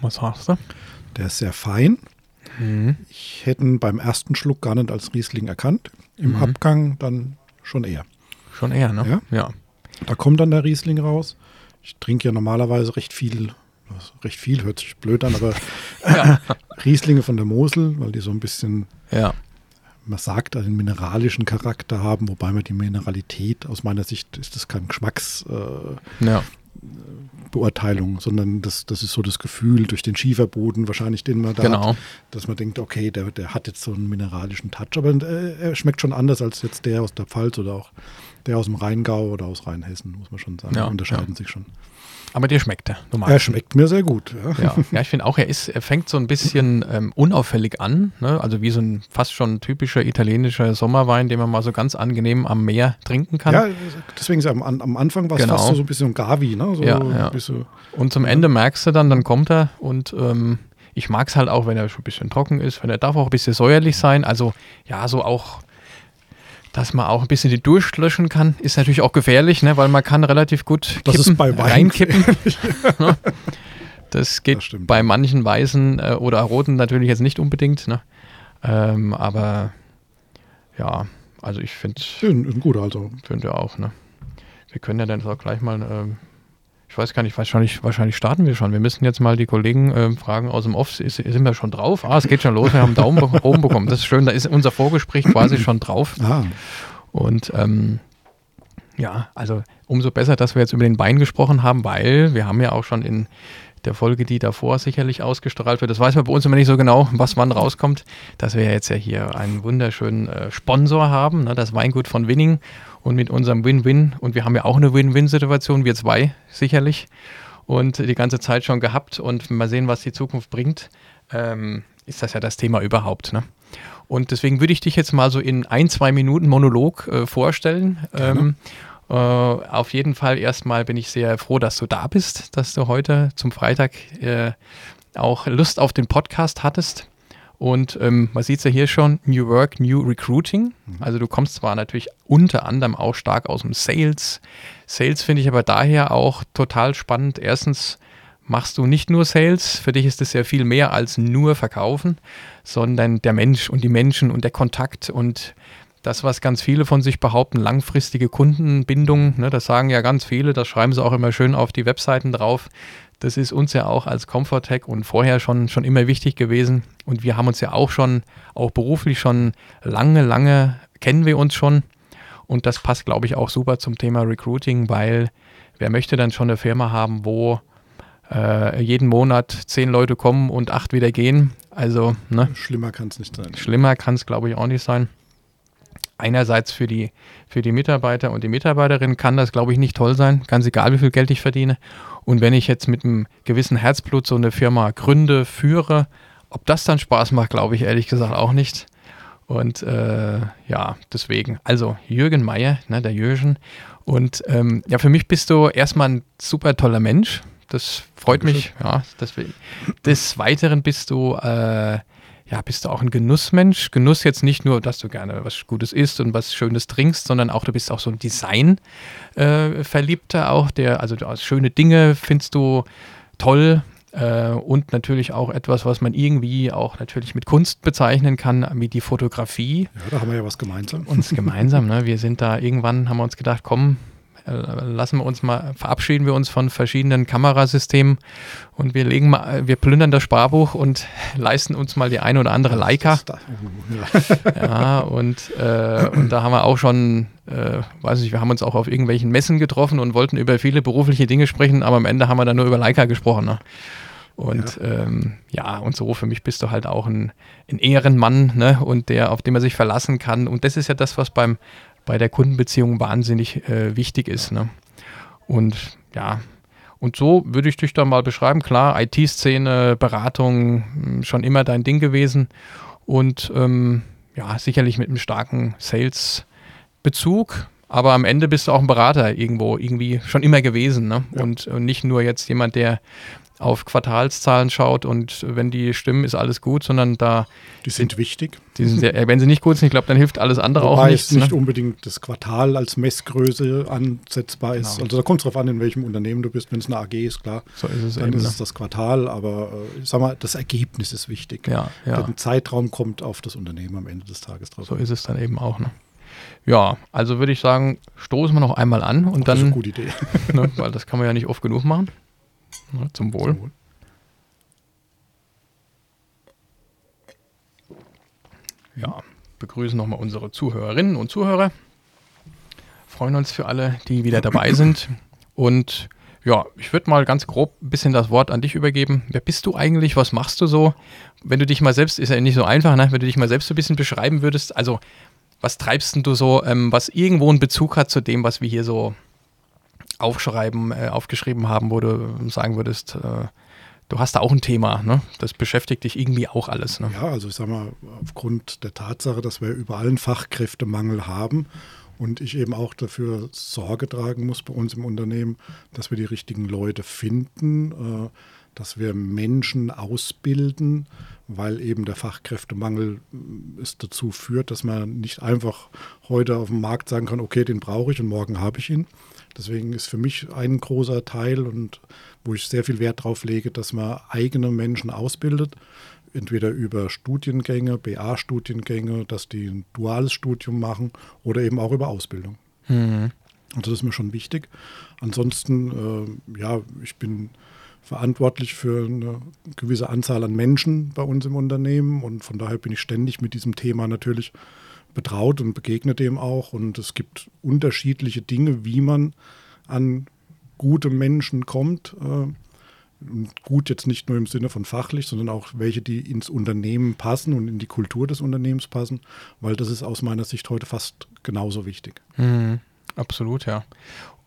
Was sagst du? Der ist sehr fein. Mhm. Ich hätte ihn beim ersten Schluck gar nicht als Riesling erkannt. Im Mhm. Abgang dann schon eher. Schon eher, ne? Ja. Ja. Da kommt dann der Riesling raus. Ich trinke ja normalerweise recht viel, recht viel hört sich blöd an, aber Rieslinge von der Mosel, weil die so ein bisschen, Ja. man sagt, einen mineralischen Charakter haben, wobei man die Mineralität, aus meiner Sicht ist das kein Geschmacksbeurteilung, Ja. Beurteilung, sondern das, das ist so das Gefühl durch den Schieferboden wahrscheinlich, den man da hat, Genau. dass man denkt, okay, der, der hat jetzt so einen mineralischen Touch, aber äh, er schmeckt schon anders als jetzt der aus der Pfalz oder auch der aus dem Rheingau oder aus Rheinhessen, muss man schon sagen. Ja, unterscheiden sich schon. Aber dir schmeckt er. Du Er ihn. schmeckt mir sehr gut. Ja. Ja, ja ich finde auch, er ist, er fängt so ein bisschen ähm, unauffällig an, ne? also wie so ein fast schon typischer italienischer Sommerwein, den man mal so ganz angenehm am Meer trinken kann. Ja, deswegen ist er am, am Anfang war es Genau. fast so, so ein bisschen Gavi, ne? So Ja, ja. bisschen, Und zum Ende merkst du dann, dann kommt er und ähm, ich mag es halt auch, wenn er schon ein bisschen trocken ist, wenn er darf auch ein bisschen säuerlich sein, also ja, so auch dass man auch ein bisschen die Durst löschen kann, ist natürlich auch gefährlich, ne? weil man kann relativ gut Das ist kippen, bei Wein reinkippen. Ne? das geht Das bei manchen Weißen äh, oder Roten natürlich jetzt nicht unbedingt. Ne? Ähm, aber ja, also ich finde ein, ein guter, also finde auch. Ne? Wir können ja dann auch gleich mal, ähm, ich weiß gar nicht, wahrscheinlich, wahrscheinlich starten wir schon. Wir müssen jetzt mal die Kollegen ähm, fragen aus dem Off, ist, sind wir schon drauf? Ah, es geht schon los, wir haben einen Daumen be- oben bekommen. Das ist schön, da ist unser Vorgespräch quasi schon drauf. ah, Und ähm, ja, also umso besser, dass wir jetzt über den Wein gesprochen haben, weil wir haben ja auch schon in der Folge, die davor sicherlich ausgestrahlt wird, das weiß man bei uns immer nicht so genau, was wann rauskommt, dass wir jetzt ja hier einen wunderschönen äh, Sponsor haben, ne, das Weingut von Winning und mit unserem Win-Win und wir haben ja auch eine Win-Win-Situation, wir zwei sicherlich und die ganze Zeit schon gehabt und mal sehen, was die Zukunft bringt, ähm, ist das ja das Thema überhaupt. Ne? Und deswegen würde ich dich jetzt mal so in ein, zwei Minuten Monolog äh, vorstellen. Ähm, äh, auf jeden Fall erstmal bin ich sehr froh, dass du da bist, dass du heute zum Freitag äh, auch Lust auf den Podcast hattest. Und ähm, man sieht es ja hier schon, New Work, New Recruiting. Also du kommst zwar natürlich unter anderem auch stark aus dem Sales. Sales finde ich aber daher auch total spannend. Erstens machst du nicht nur Sales, für dich ist es ja viel mehr als nur Verkaufen, sondern der Mensch und die Menschen und der Kontakt und das, was ganz viele von sich behaupten, langfristige Kundenbindung, ne, das sagen ja ganz viele, das schreiben sie auch immer schön auf die Webseiten drauf. Das ist uns ja auch als Comfortech und vorher schon, schon immer wichtig gewesen. Und wir haben uns ja auch schon, auch beruflich schon lange, lange kennen wir uns schon. Und das passt, glaube ich, auch super zum Thema Recruiting, weil wer möchte dann schon eine Firma haben, wo äh, jeden Monat zehn Leute kommen und acht wieder gehen? Also, ne? schlimmer kann es nicht sein. Schlimmer kann es, glaube ich, auch nicht sein. Einerseits für die, für die Mitarbeiter und die Mitarbeiterin kann das, glaube ich, nicht toll sein. Ganz egal, wie viel Geld ich verdiene. Und wenn ich jetzt mit einem gewissen Herzblut so eine Firma gründe, führe, ob das dann Spaß macht, glaube ich ehrlich gesagt auch nicht. Und äh, ja, deswegen. Also Jürgen Meier, ne, der Jürgen. Und ähm, ja, für mich bist du erstmal ein super toller Mensch. Das freut mich. Ja, deswegen. Des Weiteren bist du äh, ja, bist du auch ein Genussmensch. Genuss jetzt nicht nur, dass du gerne was Gutes isst und was Schönes trinkst, sondern auch, du bist auch so ein Design-Verliebter auch, der, also schöne Dinge findest du toll äh, und natürlich auch etwas, was man irgendwie auch natürlich mit Kunst bezeichnen kann, wie die Fotografie. Ja, da haben wir ja was gemeinsam. Uns gemeinsam, ne? Wir sind da irgendwann, haben wir uns gedacht, komm, äh, lassen wir uns mal, verabschieden wir uns von verschiedenen Kamerasystemen und wir legen mal, wir plündern das Sparbuch und leisten uns mal die eine oder andere Leica. Ja, und, äh, und da haben wir auch schon, äh, weiß nicht, wir haben uns auch auf irgendwelchen Messen getroffen und wollten über viele berufliche Dinge sprechen, aber am Ende haben wir dann nur über Leica gesprochen. Ne? Und ja. Ähm, ja, und so für mich bist du halt auch ein, ein Ehrenmann, ne? Und der, auf den man sich verlassen kann. Und das ist ja das, was beim, bei der Kundenbeziehung wahnsinnig äh, wichtig ist. Ne? Und ja, und so würde ich dich da mal beschreiben. Klar, IT-Szene, Beratung, mh, schon immer dein Ding gewesen. Und ähm, ja, sicherlich mit einem starken Sales-Bezug, aber am Ende bist du auch ein Berater irgendwo, irgendwie schon immer gewesen. Ne? Ja. Und, und nicht nur jetzt jemand, der auf Quartalszahlen schaut und wenn die stimmen, ist alles gut, sondern da, Die sind wichtig. die sind sehr, äh, wenn sie nicht gut sind, ich glaube, dann hilft alles andere auch Wobei nichts. es nicht ne? unbedingt das Quartal als Messgröße ansetzbar ist. Genau. Also da kommt es darauf an, in welchem Unternehmen du bist. Wenn es eine AG ist, klar, So ist es dann eben. ist Ne? es das Quartal. Aber äh, ich sag mal, das Ergebnis ist wichtig. Ja, ja. Der Zeitraum kommt auf das Unternehmen am Ende des Tages drauf. So ist es dann eben auch. Ne? Ja, also würde ich sagen, stoßen wir noch einmal an und das ist eine dann, gute Idee. ne, weil das kann man ja nicht oft genug machen. Ne, zum Wohl. Ja, begrüßen nochmal unsere Zuhörerinnen und Zuhörer. Freuen uns für alle, die wieder dabei sind. Und ja, ich würde mal ganz grob ein bisschen das Wort an dich übergeben. Wer bist du eigentlich? Was machst du so? Wenn du dich mal selbst, ist ja nicht so einfach, ne? wenn du dich mal selbst so ein bisschen beschreiben würdest. Also, was treibst denn du so, ähm, was irgendwo einen Bezug hat zu dem, was wir hier so aufschreiben, äh, aufgeschrieben haben, wo du sagen würdest, äh, du hast da auch ein Thema, ne? Das beschäftigt dich irgendwie auch alles, ne? Ja, also ich sag mal, aufgrund der Tatsache, dass wir überall einen Fachkräftemangel haben und ich eben auch dafür Sorge tragen muss bei uns im Unternehmen, dass wir die richtigen Leute finden, äh, dass wir Menschen ausbilden, weil eben der Fachkräftemangel äh, es dazu führt, dass man nicht einfach heute auf dem Markt sagen kann, okay, den brauche ich und morgen habe ich ihn. Deswegen ist für mich ein großer Teil und wo ich sehr viel Wert drauf lege, dass man eigene Menschen ausbildet, entweder über Studiengänge, BA-Studiengänge, dass die ein duales Studium machen oder eben auch über Ausbildung. Mhm. Also das ist mir schon wichtig. Ansonsten, äh, ja, ich bin verantwortlich für eine gewisse Anzahl an Menschen bei uns im Unternehmen und von daher bin ich ständig mit diesem Thema natürlich betraut und begegne dem auch. Und es gibt unterschiedliche Dinge, wie man an gute Menschen kommt. Äh, und gut jetzt nicht nur im Sinne von fachlich, sondern auch welche, die ins Unternehmen passen und in die Kultur des Unternehmens passen, weil das ist aus meiner Sicht heute fast genauso wichtig. Mhm. Absolut, ja.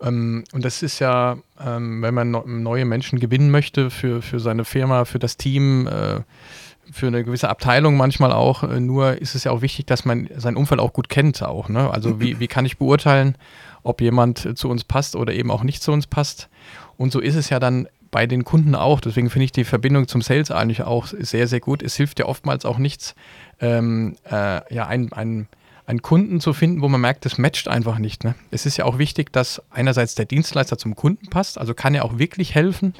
Ähm, und das ist ja, ähm, wenn man neue Menschen gewinnen möchte für, für seine Firma, für das Team, äh, für eine gewisse Abteilung manchmal auch, äh, nur ist es ja auch wichtig, dass man sein Umfeld auch gut kennt auch. Ne? Also wie, wie kann ich beurteilen, ob jemand zu uns passt oder eben auch nicht zu uns passt. Und so ist es ja dann bei den Kunden auch. Deswegen finde ich die Verbindung zum Sales eigentlich auch sehr, sehr gut. Es hilft ja oftmals auch nichts, ähm, äh, ja, ein, ein einen Kunden zu finden, wo man merkt, das matcht einfach nicht. Ne? Es ist ja auch wichtig, dass einerseits der Dienstleister zum Kunden passt, also kann er auch wirklich helfen.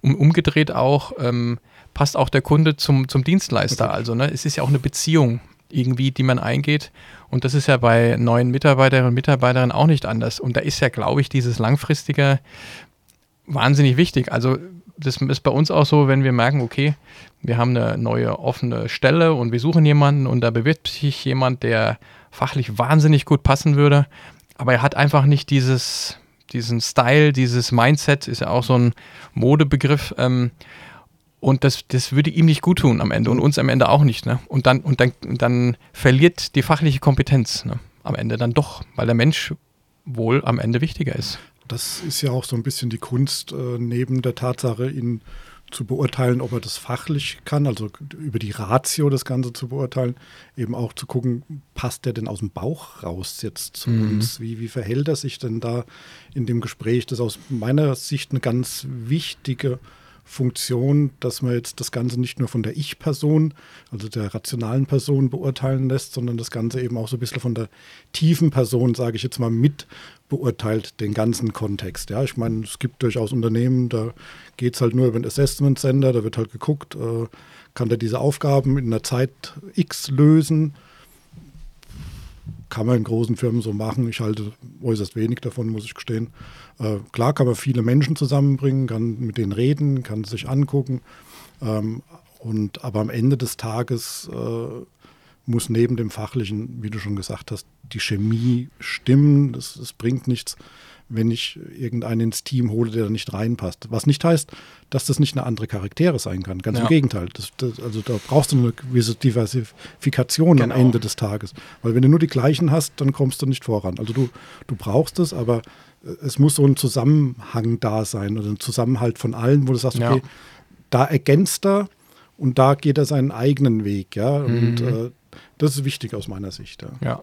Und umgedreht auch ähm, passt auch der Kunde zum, zum Dienstleister. Okay. Also ne, es ist ja auch eine Beziehung irgendwie, die man eingeht. Und das ist ja bei neuen Mitarbeiterinnen und Mitarbeitern auch nicht anders. Und da ist ja, glaube ich, dieses langfristige wahnsinnig wichtig. Also das ist bei uns auch so, wenn wir merken, okay, wir haben eine neue offene Stelle und wir suchen jemanden und da bewirbt sich jemand, der fachlich wahnsinnig gut passen würde, aber er hat einfach nicht dieses, diesen Style, dieses Mindset, ist ja auch so ein Modebegriff. Ähm, und das, das würde ihm nicht gut tun am Ende und uns am Ende auch nicht. Ne? Und, dann, und dann, dann verliert die fachliche Kompetenz ne? am Ende dann doch, weil der Mensch wohl am Ende wichtiger ist. Das ist ja auch so ein bisschen die Kunst, äh, neben der Tatsache, ihn zu beurteilen, ob er das fachlich kann, also über die Ratio das Ganze zu beurteilen, eben auch zu gucken, passt der denn aus dem Bauch raus jetzt zu Mhm. uns? Wie, wie verhält er sich denn da in dem Gespräch? Das ist aus meiner Sicht eine ganz wichtige Funktion, dass man jetzt das Ganze nicht nur von der Ich-Person, also der rationalen Person beurteilen lässt, sondern das Ganze eben auch so ein bisschen von der tiefen Person, sage ich jetzt mal, mit beurteilt, den ganzen Kontext. Ja, ich meine, es gibt durchaus Unternehmen, da geht es halt nur über den Assessment Center, da wird halt geguckt, äh, kann der diese Aufgaben in einer Zeit X lösen. Kann man in großen Firmen so machen. Ich halte äußerst wenig davon, muss ich gestehen. Äh, klar kann man viele Menschen zusammenbringen, kann mit denen reden, kann sich angucken. Ähm, und, aber am Ende des Tages äh, muss neben dem Fachlichen, wie du schon gesagt hast, die Chemie stimmen. Es, es bringt nichts, wenn ich irgendeinen ins Team hole, der da nicht reinpasst. Was nicht heißt, dass das nicht eine andere Charaktere sein kann. Ganz Ja. im Gegenteil. Das, das, also da brauchst du eine gewisse Diversifikation Genau. am Ende des Tages. Weil wenn du nur die gleichen hast, dann kommst du nicht voran. Also du, du brauchst es, aber äh, es muss so ein Zusammenhang da sein oder ein Zusammenhalt von allen, wo du sagst, Ja. okay, da ergänzt er und da geht er seinen eigenen Weg, ja. Und Mhm. äh, das ist wichtig aus meiner Sicht. Ja. Ja.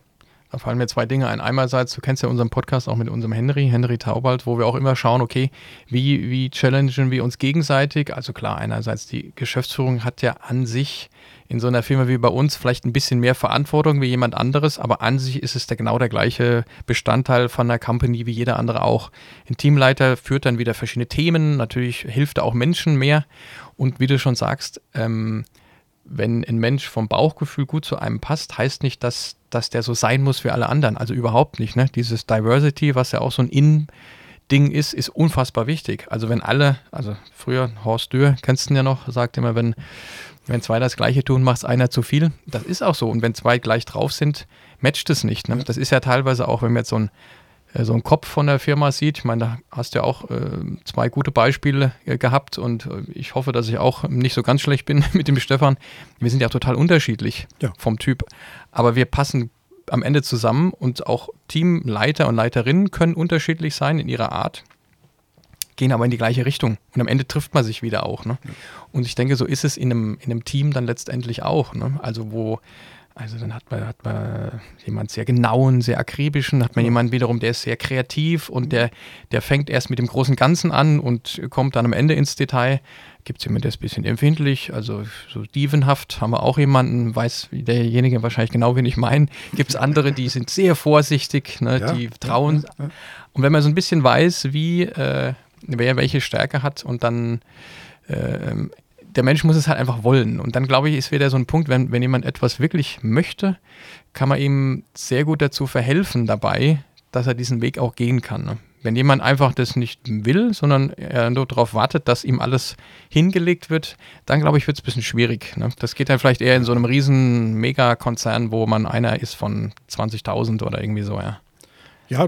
Fallen mir zwei Dinge ein. Einerseits, du kennst ja unseren Podcast auch mit unserem Henry, Henry Taubald, wo wir auch immer schauen, okay, wie, wie challengen wir uns gegenseitig? Also klar, einerseits die Geschäftsführung hat ja an sich in so einer Firma wie bei uns vielleicht ein bisschen mehr Verantwortung wie jemand anderes, aber an sich ist es der, genau der gleiche Bestandteil von einer Company wie jeder andere auch. Ein Teamleiter führt dann wieder verschiedene Themen, natürlich hilft er auch Menschen mehr und wie du schon sagst, ähm, wenn ein Mensch vom Bauchgefühl gut zu einem passt, heißt nicht, dass, dass der so sein muss wie alle anderen. Also überhaupt nicht. Ne? Dieses Diversity, was ja auch so ein In-Ding ist, ist unfassbar wichtig. Also wenn alle, also früher Horst Dürr, kennst du ihn ja noch, sagt immer, wenn wenn zwei das Gleiche tun, macht es einer zu viel. Das ist auch so. Und wenn zwei gleich drauf sind, matcht es nicht. Ne? Das ist ja teilweise auch, wenn man jetzt so ein äh, so einen Kopf von der Firma sieht. Ich meine, da hast du ja auch äh, zwei gute Beispiele äh, gehabt und äh, ich hoffe, dass ich auch nicht so ganz schlecht bin mit dem Stefan. Wir sind ja total unterschiedlich ja. vom Typ, aber wir passen am Ende zusammen und auch Teamleiter und Leiterinnen können unterschiedlich sein in ihrer Art gehen aber in die gleiche Richtung. Und am Ende trifft man sich wieder auch. Ne? Und ich denke, so ist es in einem, in einem Team dann letztendlich auch. Ne? Also wo, also dann hat man, hat man jemand sehr genauen, sehr akribischen, hat man jemanden wiederum, der ist sehr kreativ und der, der fängt erst mit dem großen Ganzen an und kommt dann am Ende ins Detail. Gibt es jemanden, der ist ein bisschen empfindlich, also so dievenhaft haben wir auch jemanden, weiß derjenige wahrscheinlich genau, wen ich meine. Gibt es andere, die sind sehr vorsichtig, ne, ja, die trauen. Ja, und wenn man so ein bisschen weiß, wie, äh, wer welche Stärke hat und dann äh, der Mensch muss es halt einfach wollen. Und dann glaube ich, ist wieder so ein Punkt, wenn, wenn jemand etwas wirklich möchte, kann man ihm sehr gut dazu verhelfen dabei, dass er diesen Weg auch gehen kann. Ne? Wenn jemand einfach das nicht will, sondern er nur darauf wartet, dass ihm alles hingelegt wird, dann glaube ich, wird es ein bisschen schwierig. Ne? Das geht dann vielleicht eher in so einem riesen Megakonzern, wo man einer ist von 20.000 oder irgendwie so, ja. Ja,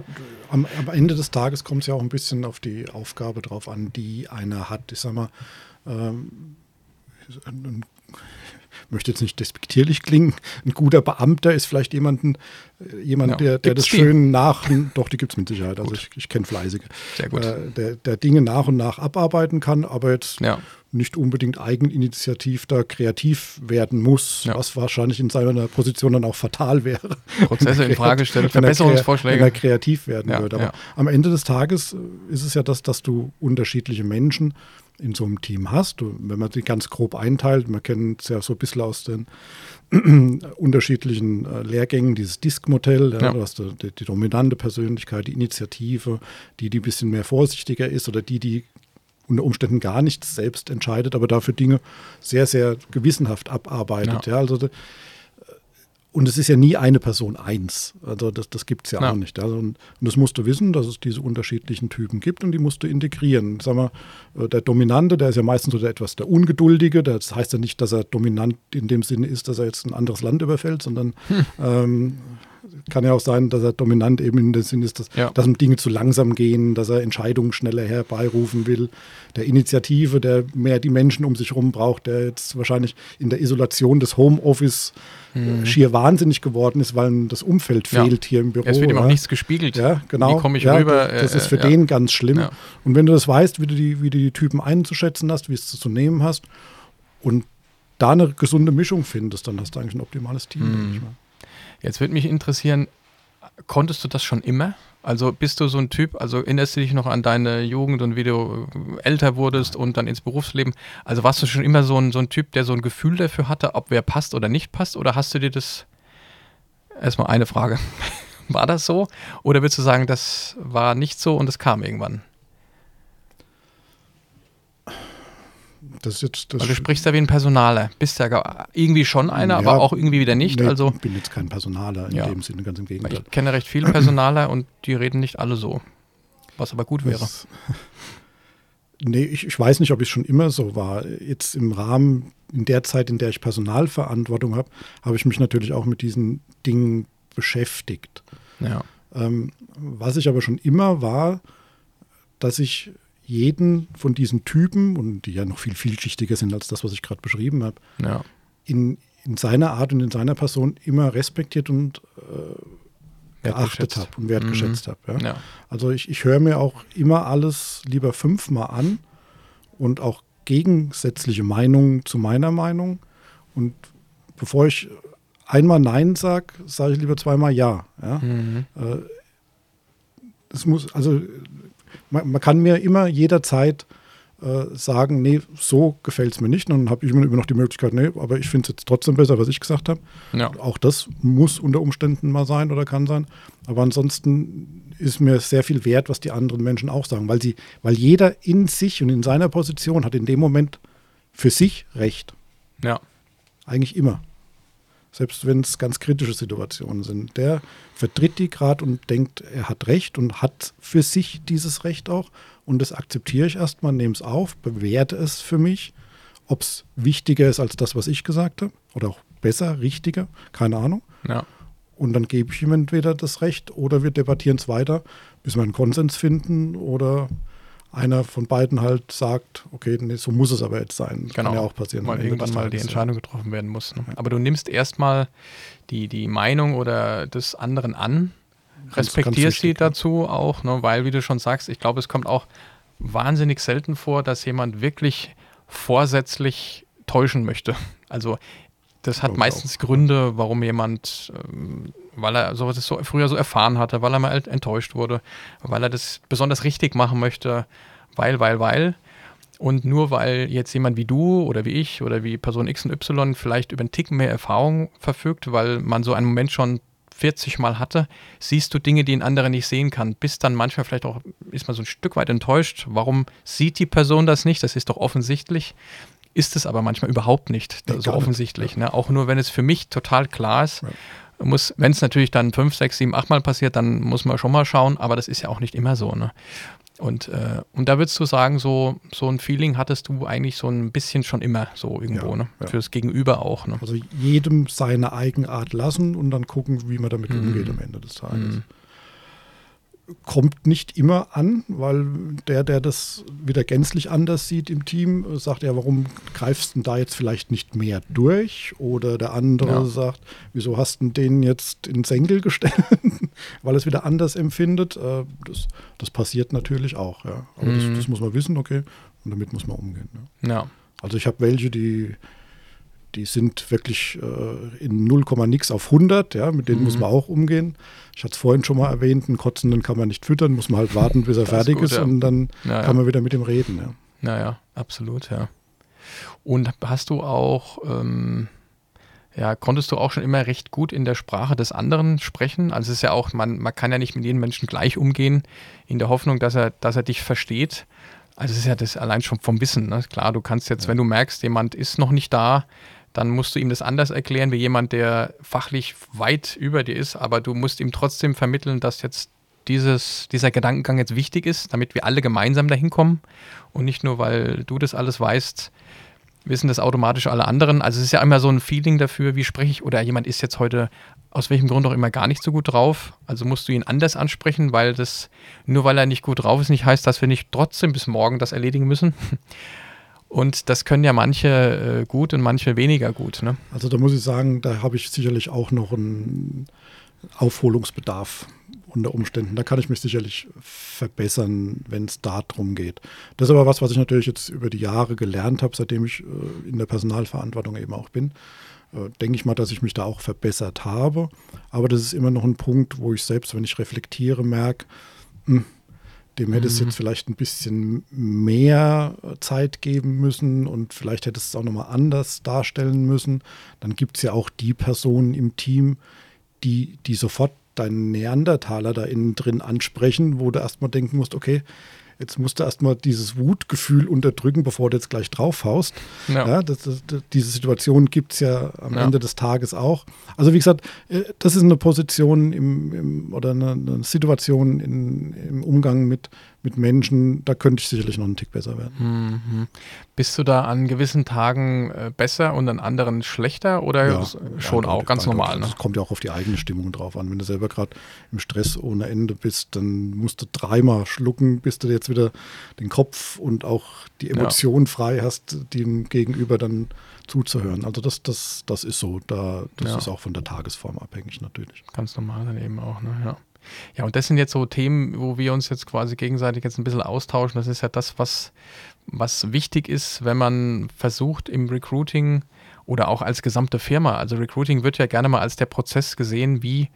am, am Ende des Tages kommt es ja auch ein bisschen auf die Aufgabe drauf an, die einer hat. Ich sag mal, ähm, ein, möchte jetzt nicht despektierlich klingen, ein guter Beamter ist vielleicht jemanden, äh, jemand, ja. der, der das schön nach, doch, die gibt es mit Sicherheit, also ich, ich kenne Fleißige, Sehr gut. Äh, der, der Dinge nach und nach abarbeiten kann, aber jetzt ja. nicht unbedingt eigeninitiativ da kreativ werden muss, ja. was wahrscheinlich in seiner Position dann auch fatal wäre. Prozesse in Frage stellen, Verbesserungsvorschläge. Wenn er kreativ werden würde. Aber am Ende des Tages ist es ja das, dass du unterschiedliche Menschen in so einem Team hast. Wenn man die ganz grob einteilt, man kennt es ja so ein bisschen aus den unterschiedlichen äh, Lehrgängen, dieses Disk-Modell, ja, ja. du hast die, die, dominante Persönlichkeit, die Initiative, die, die ein bisschen mehr vorsichtiger ist oder die, die unter Umständen gar nichts selbst entscheidet, aber dafür Dinge sehr, sehr gewissenhaft abarbeitet. Ja. ja also und es ist ja nie eine Person eins. Also das, das gibt es ja, ja, auch nicht. Also und, und, das musst du wissen, dass es diese unterschiedlichen Typen gibt und die musst du integrieren. Sag mal, äh, der Dominante, der ist ja meistens so etwas der Ungeduldige. Das heißt ja nicht, dass er dominant in dem Sinne ist, dass er jetzt ein anderes Land überfällt, sondern hm. ähm, kann ja auch sein, dass er dominant eben in dem Sinn ist, dass, ja. dass ihm Dinge zu langsam gehen, dass er Entscheidungen schneller herbeirufen will. Der Initiative, der mehr die Menschen um sich herum braucht, der jetzt wahrscheinlich in der Isolation des Homeoffice mhm. schier wahnsinnig geworden ist, weil das Umfeld fehlt ja. hier im Büro. Es wird ihm auch nichts gespiegelt. Ja, genau. Wie komme ich ja, rüber? Das, das ist für äh, den ganz schlimm. Und wenn du das weißt, wie du die, wie du die Typen einzuschätzen hast, wie es zu nehmen hast und da eine gesunde Mischung findest, dann hast du eigentlich ein optimales Team, mhm. Jetzt würde mich interessieren, konntest du das schon immer? Also bist du so ein Typ, also erinnerst du dich noch an deine Jugend und wie du älter wurdest und dann ins Berufsleben? Also warst du schon immer so ein, so ein Typ, der so ein Gefühl dafür hatte, ob wer passt oder nicht passt? Oder hast du dir das, erstmal eine Frage, war das so? Oder würdest du sagen, das war nicht so und es kam irgendwann? Das jetzt, das Weil du sprichst ja wie ein Personaler. Bist ja irgendwie schon einer, ja, aber auch irgendwie wieder nicht. Nee, also, ich bin jetzt kein Personaler in ja. dem Sinne, ganz im Gegenteil. Ich kenne recht viele Personaler und die reden nicht alle so. Was aber gut wäre. Das, nee, ich, ich weiß nicht, ob es schon immer so war. Jetzt im Rahmen, in der Zeit, in der ich Personalverantwortung habe, habe ich mich natürlich auch mit diesen Dingen beschäftigt. Ja. Ähm, was ich aber schon immer war, dass ich jeden von diesen Typen, und die ja noch viel vielschichtiger sind als das, was ich gerade beschrieben habe, ja. in, in seiner Art und in seiner Person immer respektiert und äh, geachtet habe und wertgeschätzt mhm. habe. Ja? ja? Also ich, ich höre mir auch immer alles lieber fünfmal an und auch gegensätzliche Meinungen zu meiner Meinung. Und bevor ich einmal Nein sage, sage ich lieber zweimal Ja. ja? Mhm. Äh, es muss, also man, man, kann mir immer jederzeit äh, sagen, nee, so gefällt es mir nicht. Und dann habe ich immer noch die Möglichkeit, nee, aber ich finde es jetzt trotzdem besser, was ich gesagt habe. Ja. Auch das muss unter Umständen mal sein oder kann sein. Aber ansonsten ist mir sehr viel wert, was die anderen Menschen auch sagen, weil sie, weil jeder in sich und in seiner Position hat in dem Moment für sich Recht. Ja. Eigentlich immer. Selbst wenn es ganz kritische Situationen sind. Der vertritt die gerade und denkt, er hat Recht und hat für sich dieses Recht auch. Und das akzeptiere ich erstmal, nehme es auf, bewerte es für mich, ob es wichtiger ist als das, was ich gesagt habe. Oder auch besser, richtiger, keine Ahnung. Ja. Und dann gebe ich ihm entweder das Recht oder wir debattieren es weiter, bis wir einen Konsens finden oder einer von beiden halt sagt, okay, nee, so muss es aber jetzt sein. Genau. Kann ja auch passieren. Weil irgendwann mal die Entscheidung getroffen werden muss. Ne? Aber du nimmst erstmal die, die Meinung oder des anderen an, respektierst sie dazu auch, ne? weil, wie du schon sagst, ich glaube, es kommt auch wahnsinnig selten vor, dass jemand wirklich vorsätzlich täuschen möchte. Also das hat meistens auch. Gründe, warum jemand, ähm, weil er sowas so früher so erfahren hatte, weil er mal enttäuscht wurde, weil er das besonders richtig machen möchte, weil, weil, weil. Und nur weil jetzt jemand wie du oder wie ich oder wie Person X und Y vielleicht über einen Ticken mehr Erfahrung verfügt, weil man so einen Moment schon 40 Mal hatte, siehst du Dinge, die ein anderer nicht sehen kann. Bist dann manchmal vielleicht auch, ist man so ein Stück weit enttäuscht. Warum sieht die Person das nicht? Das ist doch offensichtlich ist es aber manchmal überhaupt nicht nee, so offensichtlich. Ja. Ne? Auch nur, wenn es für mich total klar ist. Ja. Muss, wenn es natürlich dann fünf, sechs, sieben, acht Mal passiert, dann muss man schon mal schauen, aber das ist ja auch nicht immer so. Ne? Und, äh, und da würdest du sagen, so, so ein Feeling hattest du eigentlich so ein bisschen schon immer so irgendwo, ja, ne? Ja. Fürs Gegenüber auch. Ne? Also jedem seine Eigenart lassen und dann gucken, wie man damit mhm. umgeht am Ende des Tages. Mhm kommt nicht immer an, weil der, der das wieder gänzlich anders sieht im Team, sagt ja, warum greifst du da jetzt vielleicht nicht mehr durch? Oder der andere ja. sagt, wieso hast du den jetzt in Senkel gestellt, weil es wieder anders empfindet. Äh, das, das passiert natürlich auch, ja. Aber mhm. das, das, muss man wissen, okay, und damit muss man umgehen. Ne? Ja. Also ich habe welche, die die sind wirklich äh, in 0, nix auf 100, ja, mit denen mhm. muss man auch umgehen. Ich hatte es vorhin schon mal erwähnt, einen Kotzenden kann man nicht füttern, muss man halt warten, bis er fertig ist, gut, ist ja. und dann ja, kann man wieder mit ihm reden. Ja. Naja, absolut, ja. Und hast du auch, ähm, ja, konntest du auch schon immer recht gut in der Sprache des anderen sprechen? Also es ist ja auch, man, man kann ja nicht mit jedem Menschen gleich umgehen, in der Hoffnung, dass er, dass er dich versteht. Also es ist ja das allein schon vom Wissen. Ne? Klar, du kannst jetzt, wenn du merkst, jemand ist noch nicht da, dann musst du ihm das anders erklären wie jemand, der fachlich weit über dir ist, aber du musst ihm trotzdem vermitteln, dass jetzt dieses, dieser Gedankengang jetzt wichtig ist, damit wir alle gemeinsam dahin kommen und nicht nur, weil du das alles weißt, wissen das automatisch alle anderen. Also es ist ja immer so ein Feeling dafür, wie spreche ich, oder jemand ist jetzt heute aus welchem Grund auch immer gar nicht so gut drauf. Also musst du ihn anders ansprechen, weil das, nur weil er nicht gut drauf ist, nicht heißt, dass wir nicht trotzdem bis morgen das erledigen müssen. Und das können ja manche äh, gut und manche weniger gut. Ne? Also da muss ich sagen, da habe ich sicherlich auch noch einen Aufholungsbedarf unter Umständen. Da kann ich mich sicherlich verbessern, wenn es darum geht. Das ist aber was, was ich natürlich jetzt über die Jahre gelernt habe, seitdem ich äh, in der Personalverantwortung eben auch bin. Äh, denke ich mal, dass ich mich da auch verbessert habe. Aber das ist immer noch ein Punkt, wo ich selbst, wenn ich reflektiere, merke, hm, dem hätte es mhm. jetzt vielleicht ein bisschen mehr Zeit geben müssen und vielleicht hätte es auch nochmal anders darstellen müssen. Dann gibt es ja auch die Personen im Team, die, die sofort deinen Neandertaler da innen drin ansprechen, wo du erstmal denken musst, okay, Jetzt musst du erstmal dieses Wutgefühl unterdrücken, bevor du jetzt gleich draufhaust. Ja. ja das, das, diese Situation gibt es ja am ja. Ende des Tages auch. Also wie gesagt, äh, das ist eine Position im, im oder eine, eine Situation in, im Umgang mit, mit Menschen, da könnte ich sicherlich noch einen Tick besser werden. Mhm. Bist du da an gewissen Tagen äh, besser und an anderen schlechter oder ja, schon auch ganz normal? Ne? Das kommt ja auch auf die eigene Stimmung drauf an. Wenn du selber gerade im Stress ohne Ende bist, dann musst du dreimal schlucken, bis du jetzt wieder den Kopf und auch die Emotion ja. frei hast, dem Gegenüber dann zuzuhören. Also das, das, das ist so. Da, das ja. ist auch von der Tagesform abhängig natürlich. Ganz normal dann eben auch, ne? Ja. Ja, und das sind jetzt so Themen, wo wir uns jetzt quasi gegenseitig jetzt ein bisschen austauschen. Das ist ja das, was, was wichtig ist, wenn man versucht, im Recruiting oder auch als gesamte Firma. Also Recruiting wird ja gerne mal als der Prozess gesehen, wie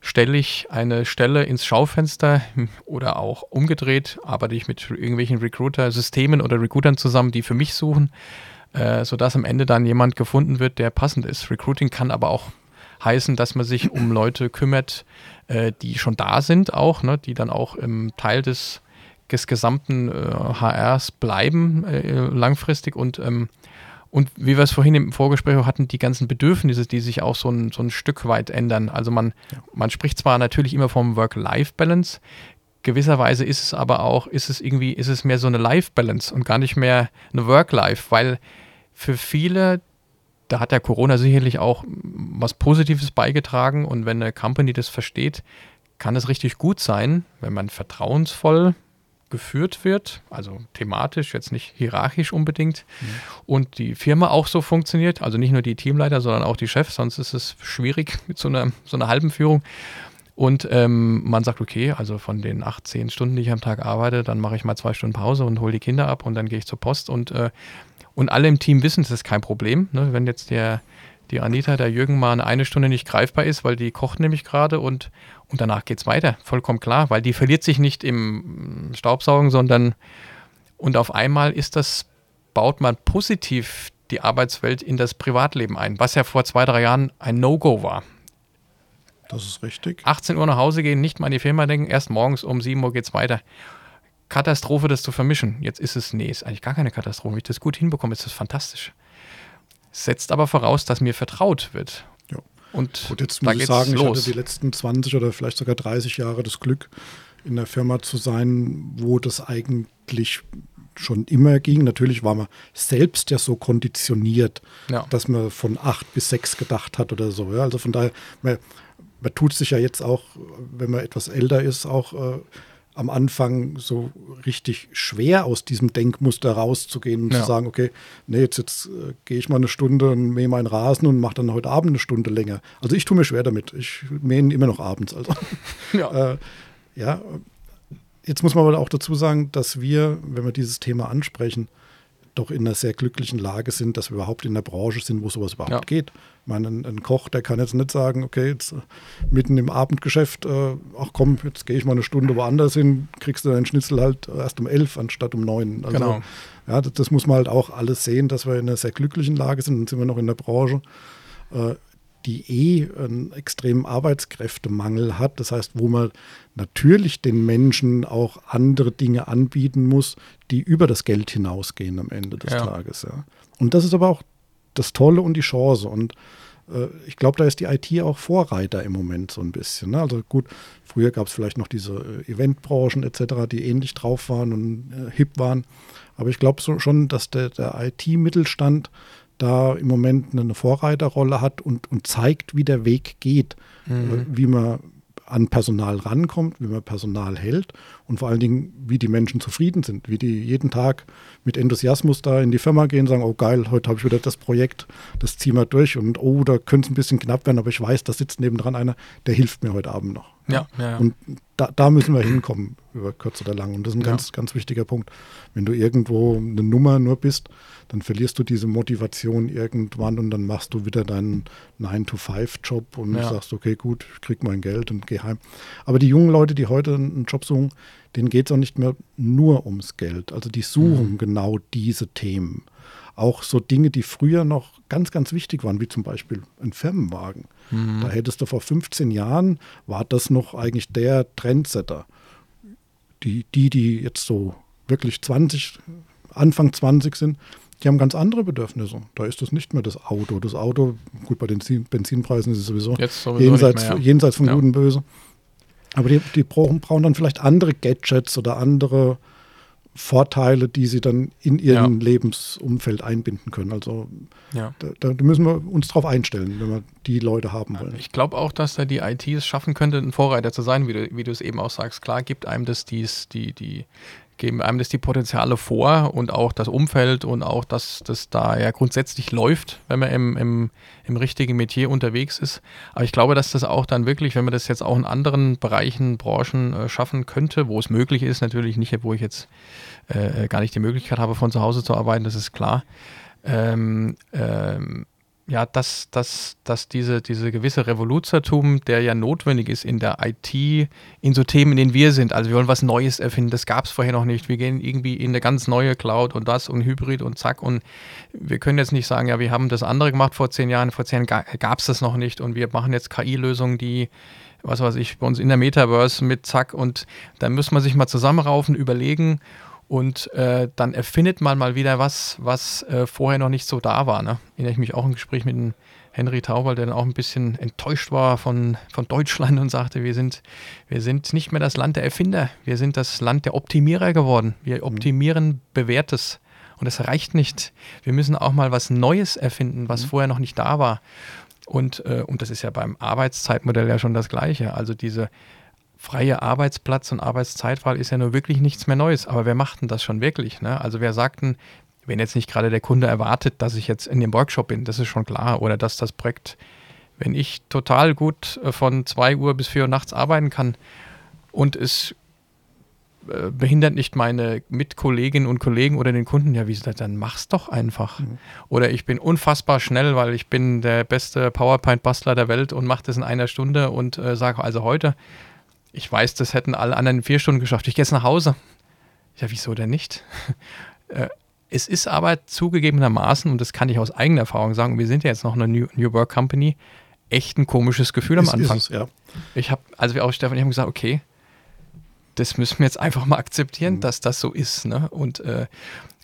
stelle ich eine Stelle ins Schaufenster oder auch umgedreht, arbeite ich mit irgendwelchen Recruiter-Systemen oder Recruitern zusammen, die für mich suchen, äh, sodass am Ende dann jemand gefunden wird, der passend ist. Recruiting kann aber auch heißen, dass man sich um Leute kümmert, äh, die schon da sind, auch, ne, die dann auch im Teil des, des gesamten äh, HRs bleiben äh, langfristig und ähm, und wie wir es vorhin im Vorgespräch hatten, die ganzen Bedürfnisse, die sich auch so ein, so ein Stück weit ändern. Also man, ja. man spricht zwar natürlich immer vom Work-Life-Balance, gewisserweise ist es aber auch, ist es irgendwie, ist es mehr so eine Life-Balance und gar nicht mehr eine Work-Life, weil für viele, da hat der Corona sicherlich auch was Positives beigetragen. Und wenn eine Company das versteht, kann es richtig gut sein, wenn man vertrauensvoll geführt wird, also thematisch, jetzt nicht hierarchisch unbedingt, mhm. und die Firma auch so funktioniert, also nicht nur die Teamleiter, sondern auch die Chefs, sonst ist es schwierig mit so einer, so einer halben Führung. Und ähm, man sagt, okay, also von den acht, zehn Stunden, die ich am Tag arbeite, dann mache ich mal zwei Stunden Pause und hole die Kinder ab und dann gehe ich zur Post und, äh, und alle im Team wissen, das ist kein Problem. Ne? Wenn jetzt der, die Anita, der Jürgen mal eine Stunde nicht greifbar ist, weil die kocht nämlich gerade und, und danach geht es weiter. Vollkommen klar, weil die verliert sich nicht im Staubsaugen, sondern und auf einmal ist das, baut man positiv die Arbeitswelt in das Privatleben ein, was ja vor zwei, drei Jahren ein No-Go war. Das ist richtig. 18 Uhr nach Hause gehen, nicht mal an die Firma denken, erst morgens um 7 Uhr geht es weiter. Katastrophe, das zu vermischen. Jetzt ist es, nee, ist eigentlich gar keine Katastrophe. Wenn ich das gut hinbekomme, ist das fantastisch setzt aber voraus, dass mir vertraut wird. Ja. Und Gut, jetzt muss ich sagen, los. ich hatte die letzten 20 oder vielleicht sogar 30 Jahre das Glück, in der Firma zu sein, wo das eigentlich schon immer ging. Natürlich war man selbst ja so konditioniert, ja. dass man von acht bis sechs gedacht hat oder so. Ja? Also von daher, man, man, tut sich ja jetzt auch, wenn man etwas älter ist, auch äh, am Anfang so richtig schwer aus diesem Denkmuster rauszugehen und ja. zu sagen, okay, nee, jetzt, jetzt äh, gehe ich mal eine Stunde und mähe meinen Rasen und mache dann heute Abend eine Stunde länger. Also ich tue mir schwer damit. Ich mähe ihn immer noch abends. Also ja. äh, ja. Jetzt muss man aber auch dazu sagen, dass wir, wenn wir dieses Thema ansprechen, doch in einer sehr glücklichen Lage sind, dass wir überhaupt in der Branche sind, wo sowas überhaupt ja. geht. Ich meine, ein, ein, Koch, der kann jetzt nicht sagen, okay, jetzt äh, mitten im Abendgeschäft, äh, ach komm, jetzt gehe ich mal eine Stunde woanders hin, kriegst du deinen Schnitzel halt erst um elf anstatt um neun. Also, genau. Ja, das, das, muss man halt auch alles sehen, dass wir in einer sehr glücklichen Lage sind. Dann sind wir noch in der Branche. Äh, die eh einen extremen Arbeitskräftemangel hat. Das heißt, wo man natürlich den Menschen auch andere Dinge anbieten muss, die über das Geld hinausgehen am Ende des ja. Tages. Ja. Und das ist aber auch das Tolle und die Chance. Und äh, ich glaube, da ist die IT auch Vorreiter im Moment so ein bisschen. Ne? Also gut, früher gab es vielleicht noch diese äh, Eventbranchen etc., die ähnlich drauf waren und äh, hip waren. Aber ich glaube so schon, dass der, der IT-Mittelstand da im Moment eine Vorreiterrolle hat und, und zeigt, wie der Weg geht, mhm. wie man an Personal rankommt, wie man Personal hält und vor allen Dingen, wie die Menschen zufrieden sind, wie die jeden Tag mit Enthusiasmus da in die Firma gehen, sagen, oh geil, heute habe ich wieder das Projekt, das ziehen wir durch und oh, da könnte es ein bisschen knapp werden, aber ich weiß, da sitzt nebendran einer, der hilft mir heute Abend noch. Ja, ja, ja. Und da, da, müssen wir hinkommen, über kurz oder lang. Und das ist ein ja. ganz, ganz wichtiger Punkt. Wenn du irgendwo eine Nummer nur bist, dann verlierst du diese Motivation irgendwann und dann machst du wieder deinen 9-to-5-Job und ja. sagst, okay, gut, ich krieg mein Geld und geh heim. Aber die jungen Leute, die heute einen Job suchen, denen geht es auch nicht mehr nur ums Geld. Also die suchen mhm. genau diese Themen. Auch so Dinge, die früher noch ganz, ganz wichtig waren, wie zum Beispiel ein Firmenwagen. Mhm. Da hättest du vor 15 Jahren, war das noch eigentlich der Trendsetter. Die, die, die jetzt so wirklich 20, Anfang 20 sind, die haben ganz andere Bedürfnisse. Da ist das nicht mehr das Auto. Das Auto, gut, bei den Benzinpreisen ist es sowieso, sowieso jenseits, mehr, ja. jenseits von ja. Gut und Böse. Aber die, die brauchen, brauchen, dann vielleicht andere Gadgets oder andere Vorteile, die sie dann in ihrem ja. Lebensumfeld einbinden können. Also ja. da, da, müssen wir uns drauf einstellen, wenn wir die Leute haben wollen. Ich glaube auch, dass da die IT es schaffen könnte, ein Vorreiter zu sein, wie du, wie du es eben auch sagst. Klar gibt einem das dies, die, die, geben einem das die Potenziale vor und auch das Umfeld und auch, dass das da ja grundsätzlich läuft, wenn man im, im, im richtigen Metier unterwegs ist. Aber ich glaube, dass das auch dann wirklich, wenn man das jetzt auch in anderen Bereichen, Branchen äh, schaffen könnte, wo es möglich ist, natürlich nicht, wo ich jetzt äh, gar nicht die Möglichkeit habe, von zu Hause zu arbeiten, das ist klar. Ähm, ähm, ja, dass, dass, dass diese, diese gewisse Revoluzertum, der ja notwendig ist in der IT, in so Themen, in denen wir sind, also wir wollen was Neues erfinden, das gab es vorher noch nicht. Wir gehen irgendwie in eine ganz neue Cloud und das und Hybrid und zack. Und wir können jetzt nicht sagen, ja, wir haben das andere gemacht vor zehn Jahren, vor zehn Jahren gab es das noch nicht und wir machen jetzt KI-Lösungen, die was weiß ich, bei uns in der Metaverse mit Zack und da muss man sich mal zusammenraufen, überlegen und äh, dann erfindet man mal wieder was, was äh, vorher noch nicht so da war. Ne? Erinnere ich mich auch im Gespräch mit dem Henry Taubal, der dann auch ein bisschen enttäuscht war von, von Deutschland und sagte, wir sind, wir sind nicht mehr das Land der Erfinder, wir sind das Land der Optimierer geworden. Wir mhm. optimieren Bewährtes. Und das reicht nicht. Wir müssen auch mal was Neues erfinden, was mhm. vorher noch nicht da war. Und, äh, und das ist ja beim Arbeitszeitmodell ja schon das Gleiche. Also diese freie Arbeitsplatz und Arbeitszeitwahl ist ja nur wirklich nichts mehr Neues. Aber wer macht denn das schon wirklich? Ne? Also wer sagt denn, wenn jetzt nicht gerade der Kunde erwartet, dass ich jetzt in dem Workshop bin, das ist schon klar. Oder dass das Projekt, wenn ich total gut äh, von 2 Uhr bis 4 Uhr nachts arbeiten kann und es äh, behindert nicht meine Mitkolleginnen und Kollegen oder den Kunden, ja, wie ist das, dann mach's doch einfach. Mhm. Oder ich bin unfassbar schnell, weil ich bin der beste PowerPoint-Bastler der Welt und mache das in einer Stunde und äh, sage also heute, ich weiß, das hätten alle anderen in vier Stunden geschafft. Ich gehe jetzt nach Hause. Ja, wieso denn nicht? Äh, es ist aber zugegebenermaßen, und das kann ich aus eigener Erfahrung sagen, wir sind ja jetzt noch eine New, New Work Company, echt ein komisches Gefühl am Anfang. Es, ja. Ich habe, also wir auch Stefan, ich habe gesagt, okay, das müssen wir jetzt einfach mal akzeptieren, mhm. dass das so ist. Ne? Und, äh,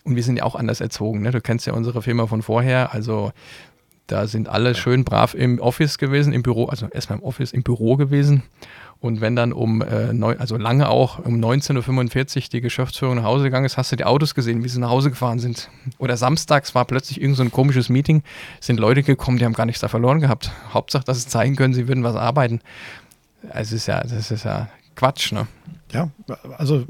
und wir sind ja auch anders erzogen. Ne? Du kennst ja unsere Firma von vorher. Also da sind alle schön brav im Office gewesen, im Büro, also erstmal im Office, im Büro gewesen. Und wenn dann um, äh, neun, also lange auch, um 19.45 Uhr die Geschäftsführung nach Hause gegangen ist, hast du die Autos gesehen, wie sie nach Hause gefahren sind. Oder samstags war plötzlich irgend so ein komisches Meeting, sind Leute gekommen, die haben gar nichts da verloren gehabt. Hauptsache, dass sie zeigen können, sie würden was arbeiten. Es ist ja, das ist ja Quatsch, ne? Ja, also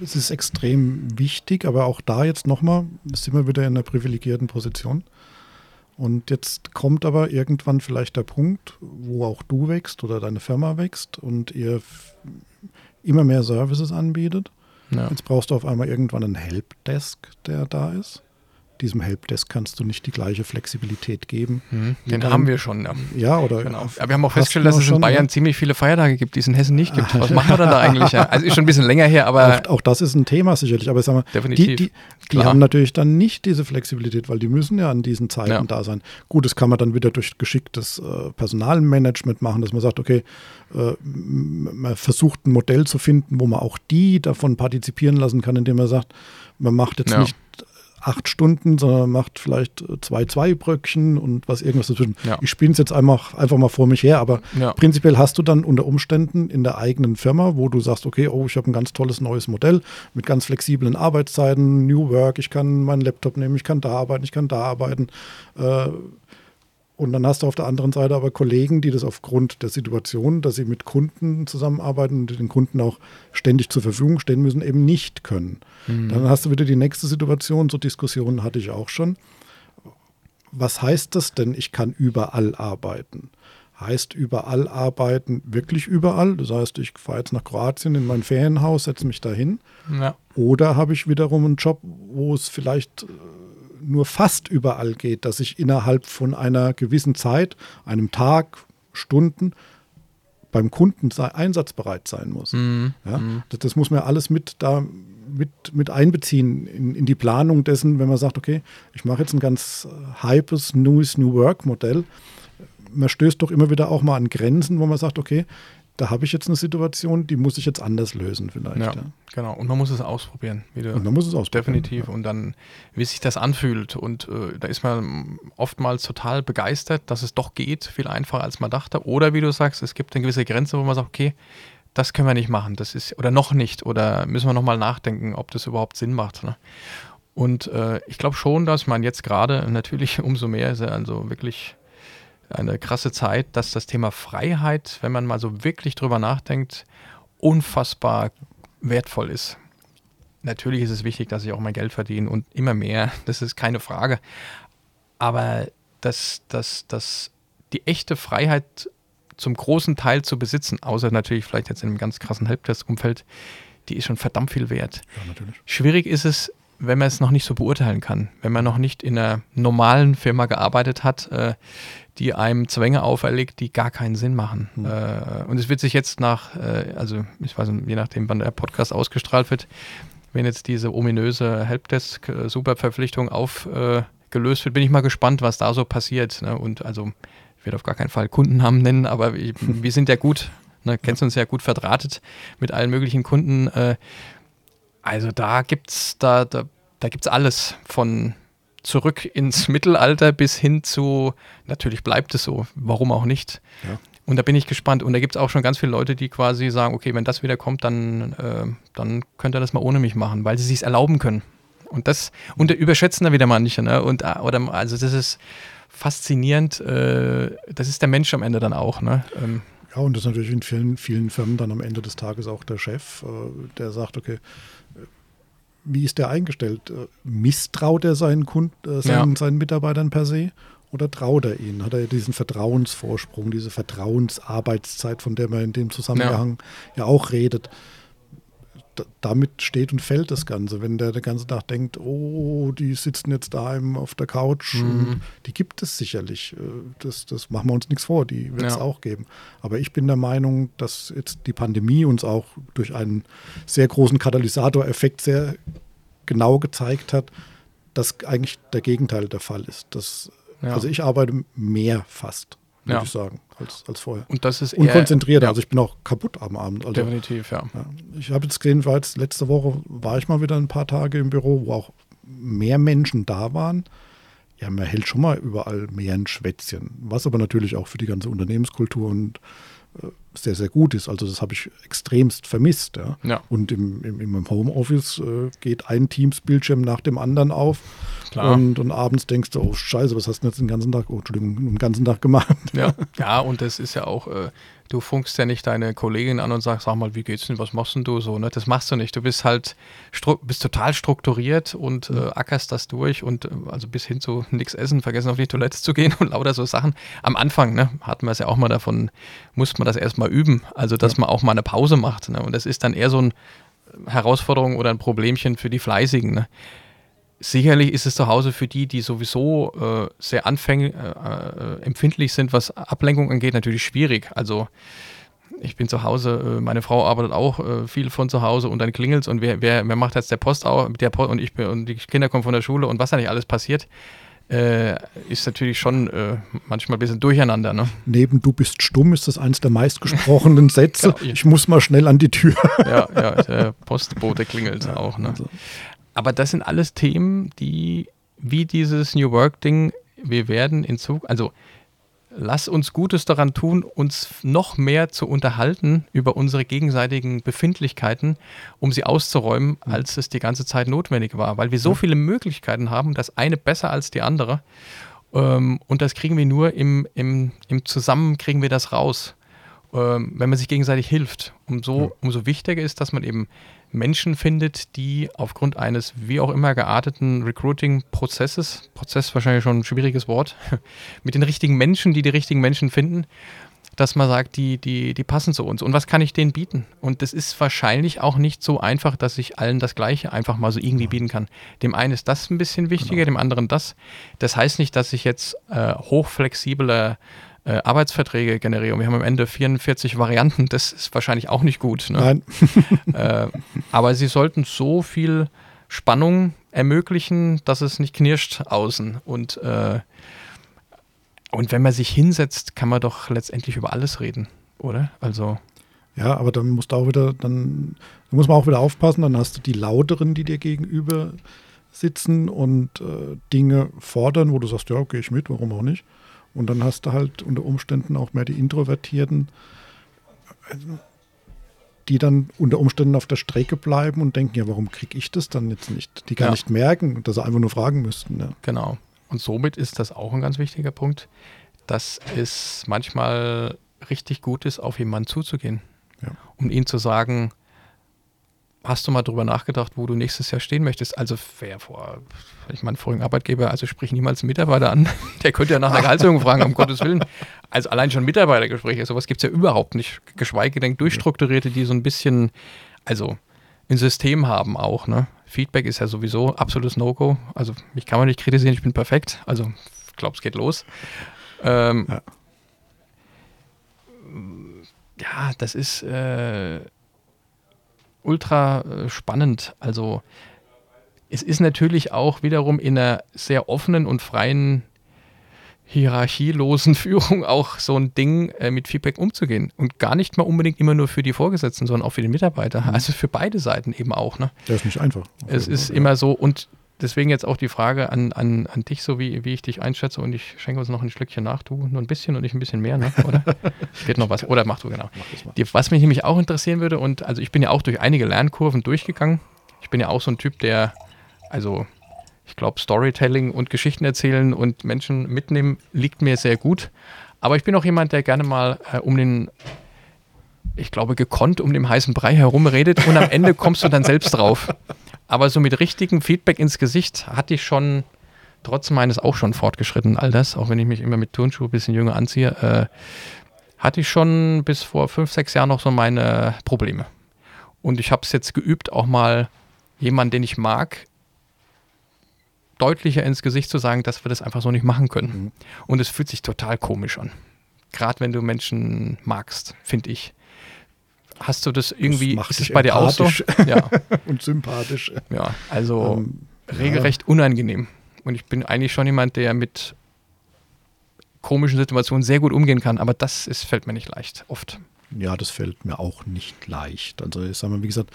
es ist extrem wichtig, aber auch da jetzt nochmal, sind wir wieder in einer privilegierten Position. Und jetzt kommt aber irgendwann vielleicht der Punkt, wo auch du wächst oder deine Firma wächst und ihr immer mehr Services anbietet. Ja. Jetzt brauchst du auf einmal irgendwann einen Helpdesk, der da ist diesem Helpdesk kannst du nicht die gleiche Flexibilität geben. Mhm, den dann, haben wir schon. Ja, ja oder. Genau. Ja, wir haben auch festgestellt, dass es in Bayern ne? ziemlich viele Feiertage gibt, die es in Hessen nicht gibt. Was machen wir denn da eigentlich? Ja? Also ist schon ein bisschen länger her, aber. Auch, auch das ist ein Thema sicherlich. Aber sag mal, definitiv. die, die, die haben natürlich dann nicht diese Flexibilität, weil die müssen ja an diesen Zeiten ja. da sein. Gut, das kann man dann wieder durch geschicktes äh, Personalmanagement machen, dass man sagt, okay, äh, man versucht ein Modell zu finden, wo man auch die davon partizipieren lassen kann, indem man sagt, man macht jetzt ja. nicht acht Stunden, sondern macht vielleicht äh, zwei, zwei Bröckchen und was irgendwas dazwischen. Ja. Ich spinne es jetzt einfach, einfach mal vor mich her, aber ja. prinzipiell hast du dann unter Umständen in der eigenen Firma, wo du sagst, okay, oh, ich habe ein ganz tolles neues Modell mit ganz flexiblen Arbeitszeiten, New Work, ich kann meinen Laptop nehmen, ich kann da arbeiten, ich kann da arbeiten. Äh, und dann hast du auf der anderen Seite aber Kollegen, die das aufgrund der Situation, dass sie mit Kunden zusammenarbeiten und den Kunden auch ständig zur Verfügung stehen müssen, eben nicht können. Mhm. Dann hast du wieder die nächste Situation, so Diskussionen hatte ich auch schon. Was heißt das denn, ich kann überall arbeiten? Heißt überall arbeiten wirklich überall? Das heißt, ich fahre jetzt nach Kroatien in mein Ferienhaus, setze mich dahin. Ja. Oder habe ich wiederum einen Job, wo es vielleicht äh, nur fast überall geht, dass ich innerhalb von einer gewissen Zeit, einem Tag, Stunden, beim Kunden einsatzbereit sein muss. Mhm. Ja, mhm. das, das, muss man alles mit da mit, mit einbeziehen in, in die Planung dessen, wenn man sagt, okay, ich mache jetzt ein ganz hypes, neues New Work Modell. Man stößt doch immer wieder auch mal an Grenzen, wo man sagt, okay, da habe ich jetzt eine Situation, die muss ich jetzt anders lösen vielleicht. Ja, ja. genau. Und man muss es ausprobieren. und man muss es ausprobieren. Definitiv. Ja. Und dann, wie sich das anfühlt. Und äh, da ist man oftmals total begeistert, dass es doch geht, viel einfacher als man dachte. Oder wie du sagst, es gibt eine gewisse Grenze, wo man sagt, okay, das können wir nicht machen, das ist, oder noch nicht, oder müssen wir nochmal nachdenken, ob das überhaupt Sinn macht. Ne? Und äh, ich glaube schon, dass man jetzt gerade natürlich umso mehr also wirklich eine krasse Zeit, dass das Thema Freiheit, wenn man mal so wirklich drüber nachdenkt, unfassbar wertvoll ist. Natürlich ist es wichtig, dass ich auch mein Geld verdiene und immer mehr, das ist keine Frage. Aber dass, dass, dass die echte Freiheit zum großen Teil zu besitzen, außer natürlich vielleicht jetzt in einem ganz krassen Helpdesk-Umfeld, die ist schon verdammt viel wert. Ja, natürlich. Schwierig ist es, wenn man es noch nicht so beurteilen kann, wenn man noch nicht in einer normalen Firma gearbeitet hat, äh, die einem Zwänge auferlegt, die gar keinen Sinn machen. Mhm. Äh, und es wird sich jetzt nach, äh, also ich weiß nicht, je nachdem, wann der Podcast ausgestrahlt wird, wenn jetzt diese ominöse Helpdesk-Superverpflichtung aufgelöst wird, bin ich mal gespannt, was da so passiert. Ne? Und also ich werde auf gar keinen Fall Kundennamen nennen, aber wir, wir sind ja gut, ne, kennst uns ja gut verdrahtet mit allen möglichen Kunden. Äh, also da gibt's, da, da, da gibt's alles von zurück ins Mittelalter bis hin zu, natürlich bleibt es so, warum auch nicht. Ja. Und da bin ich gespannt. Und da gibt es auch schon ganz viele Leute, die quasi sagen, okay, wenn das wieder kommt, dann, äh, dann könnt ihr das mal ohne mich machen, weil sie sich erlauben können. Und das und überschätzen da wieder manche. Ne? Und, äh, oder, also das ist faszinierend. Äh, das ist der Mensch am Ende dann auch. Ne? Ähm, ja, und das ist natürlich in vielen, vielen Firmen dann am Ende des Tages auch der Chef, äh, der sagt, okay, wie ist der eingestellt? Äh, misstraut er seinen, Kunden, äh, seinen, ja. seinen Mitarbeitern per se? Oder traut er ihnen? Hat er diesen Vertrauensvorsprung, diese Vertrauensarbeitszeit, von der man in dem Zusammenhang ja, ja auch redet? Damit steht und fällt das Ganze. Wenn der den ganzen Tag denkt, oh, die sitzen jetzt daheim auf der Couch, mhm. die gibt es sicherlich. Äh, das, das machen wir uns nichts vor, die wird es ja. auch geben. Aber ich bin der Meinung, dass jetzt die Pandemie uns auch durch einen sehr großen Katalysatoreffekt sehr genau gezeigt hat, dass eigentlich der Gegenteil der Fall ist. Das, ja. Also ich arbeite mehr fast würde ja. ich sagen, als, als vorher. Und das ist Unkonzentrierter. Ja. Also ich bin auch kaputt am Abend. Also, Definitiv, ja. ja. Ich habe jetzt gesehen, war jetzt letzte Woche war ich mal wieder ein paar Tage im Büro, wo auch mehr Menschen da waren. Ja, man hält schon mal überall mehr ein Schwätzchen. Was aber natürlich auch für die ganze Unternehmenskultur und äh, sehr, sehr gut ist. Also das habe ich extremst vermisst. Ja. ja. Und im, im, im Homeoffice äh, geht ein Teams-Bildschirm nach dem anderen auf. Klar. Und, und abends denkst du, oh Scheiße, was hast du jetzt den ganzen Tag, oh Entschuldigung, den ganzen Tag gemacht? Ja, ja und das ist ja auch, äh, du funkst ja nicht deine Kollegin an und sagst, sag mal, wie geht's denn, was machst denn du so? Ne? Das machst du nicht. Du bist halt bist total strukturiert und äh, ackerst das durch und äh, also bis hin zu nichts essen, vergessen auf die Toilette zu gehen und lauter so Sachen. Am Anfang, ne, hatten wir es ja auch mal davon, musste man das erstmal üben. Also dass ja. man auch mal eine Pause macht. Ne? Und das ist dann eher so eine Herausforderung oder ein Problemchen für die Fleißigen. Ne? Sicherlich ist es zu Hause für die, die sowieso äh, sehr anfänglich, äh, äh, empfindlich sind, was Ablenkung angeht, natürlich schwierig. Also ich bin zu Hause, äh, meine Frau arbeitet auch äh, viel von zu Hause und dann klingelt es und wer, wer, wer macht jetzt der Post auch, der Post und ich bin, und die Kinder kommen von der Schule und was da nicht alles passiert, äh, ist natürlich schon äh, manchmal ein bisschen durcheinander. Ne? Neben du bist stumm ist das eins der meistgesprochenen Sätze. ja, ich muss mal schnell an die Tür. ja, ja, der Postbote klingelt ja, auch. Ne? Also. Aber das sind alles Themen, die wie dieses New Work-Ding, wir werden in Zukunft, also lass uns Gutes daran tun, uns noch mehr zu unterhalten über unsere gegenseitigen Befindlichkeiten, um sie auszuräumen, mhm. als es die ganze Zeit notwendig war, weil wir so viele Möglichkeiten haben, das eine besser als die andere. Ähm, und das kriegen wir nur im, im, im Zusammen kriegen wir das raus, ähm, wenn man sich gegenseitig hilft. Umso, umso wichtiger ist, dass man eben Menschen findet, die aufgrund eines wie auch immer gearteten Recruiting-Prozesses, Prozess wahrscheinlich schon ein schwieriges Wort, mit den richtigen Menschen, die die richtigen Menschen finden, dass man sagt, die, die, die passen zu uns. Und was kann ich denen bieten? Und das ist wahrscheinlich auch nicht so einfach, dass ich allen das Gleiche einfach mal so irgendwie bieten kann. Dem einen ist das ein bisschen wichtiger, genau. dem anderen das. Das heißt nicht, dass ich jetzt äh, hochflexible äh, Arbeitsverträge generieren. Wir haben am Ende 44 Varianten, das ist wahrscheinlich auch nicht gut. Ne? Nein. äh, aber sie sollten so viel Spannung ermöglichen, dass es nicht knirscht außen. Und, äh, und wenn man sich hinsetzt, kann man doch letztendlich über alles reden, oder? Also. Ja, aber dann musst du auch wieder, dann da muss man auch wieder aufpassen, dann hast du die Lauteren, die dir gegenüber sitzen und äh, Dinge fordern, wo du sagst, ja, okay, ich mit, warum auch nicht. Und dann hast du halt unter Umständen auch mehr die Introvertierten, die dann unter Umständen auf der Strecke bleiben und denken, ja, warum kriege ich das dann jetzt nicht? Die gar ja. nicht merken, dass sie einfach nur fragen müssten. Ja. Genau. Und somit ist das auch ein ganz wichtiger Punkt, dass es manchmal richtig gut ist, auf jemanden zuzugehen. Ja. Um ihm zu sagen, Hast du mal drüber nachgedacht, wo du nächstes Jahr stehen möchtest? Also wer vor, ich meine, vorigen Arbeitgeber, also sprich niemals einen Mitarbeiter an. Der könnte ja nach einer Gehaltserhöhung fragen, um Gottes Willen. Also allein schon Mitarbeitergespräche, sowas gibt es ja überhaupt nicht. Geschweige denn durchstrukturierte, die so ein bisschen, also ein System haben auch. Ne? Feedback ist ja sowieso absolutes No-Go. Also mich kann man nicht kritisieren, ich bin perfekt. Also ich glaube, es geht los. Ähm, ja. ja. das ist äh, ultra äh, spannend. Also es ist natürlich auch wiederum in einer sehr offenen und freien hierarchielosen Führung auch so ein Ding, äh, mit Feedback umzugehen. Und gar nicht mal unbedingt immer nur für die Vorgesetzten, sondern auch für die Mitarbeiter. Mhm. Also für beide Seiten eben auch. Ne? Das ist nicht einfach. Es ist Fall, immer ja. so. Und deswegen jetzt auch die Frage an, an, an dich, so wie, wie ich dich einschätze. Und ich schenke uns noch ein Schlückchen nach. Du nur ein bisschen und ich ein bisschen mehr, ne? oder? Geht noch was? Oder mach du, genau. Mach die, was mich nämlich auch interessieren würde, und also ich bin ja auch durch einige Lernkurven durchgegangen. Ich bin ja auch so ein Typ, der, also ich glaube, Storytelling und Geschichten erzählen und Menschen mitnehmen liegt mir sehr gut. Aber ich bin auch jemand, der gerne mal äh, um den, ich glaube, gekonnt um den heißen Brei herumredet und am Ende kommst du dann selbst drauf. Aber so mit richtigem Feedback ins Gesicht hatte ich schon, trotz meines auch schon fortgeschrittenen Alters, auch wenn ich mich immer mit Turnschuhe ein bisschen jünger anziehe, äh, hatte ich schon bis vor fünf, sechs Jahren noch so meine Probleme. Und ich habe es jetzt geübt, auch mal jemanden, den ich mag, deutlicher ins Gesicht zu sagen, dass wir das einfach so nicht machen können. Mhm. Und es fühlt sich total komisch an. Gerade wenn du Menschen magst, finde ich. Hast du das irgendwie, das ist es bei dir auch so? Ja. und sympathisch. Ja, also ähm, regelrecht ja. unangenehm. Und ich bin eigentlich schon jemand, der mit komischen Situationen sehr gut umgehen kann, aber das ist, fällt mir nicht leicht, oft ja, das fällt mir auch nicht leicht. Also ich sage mal, wie gesagt,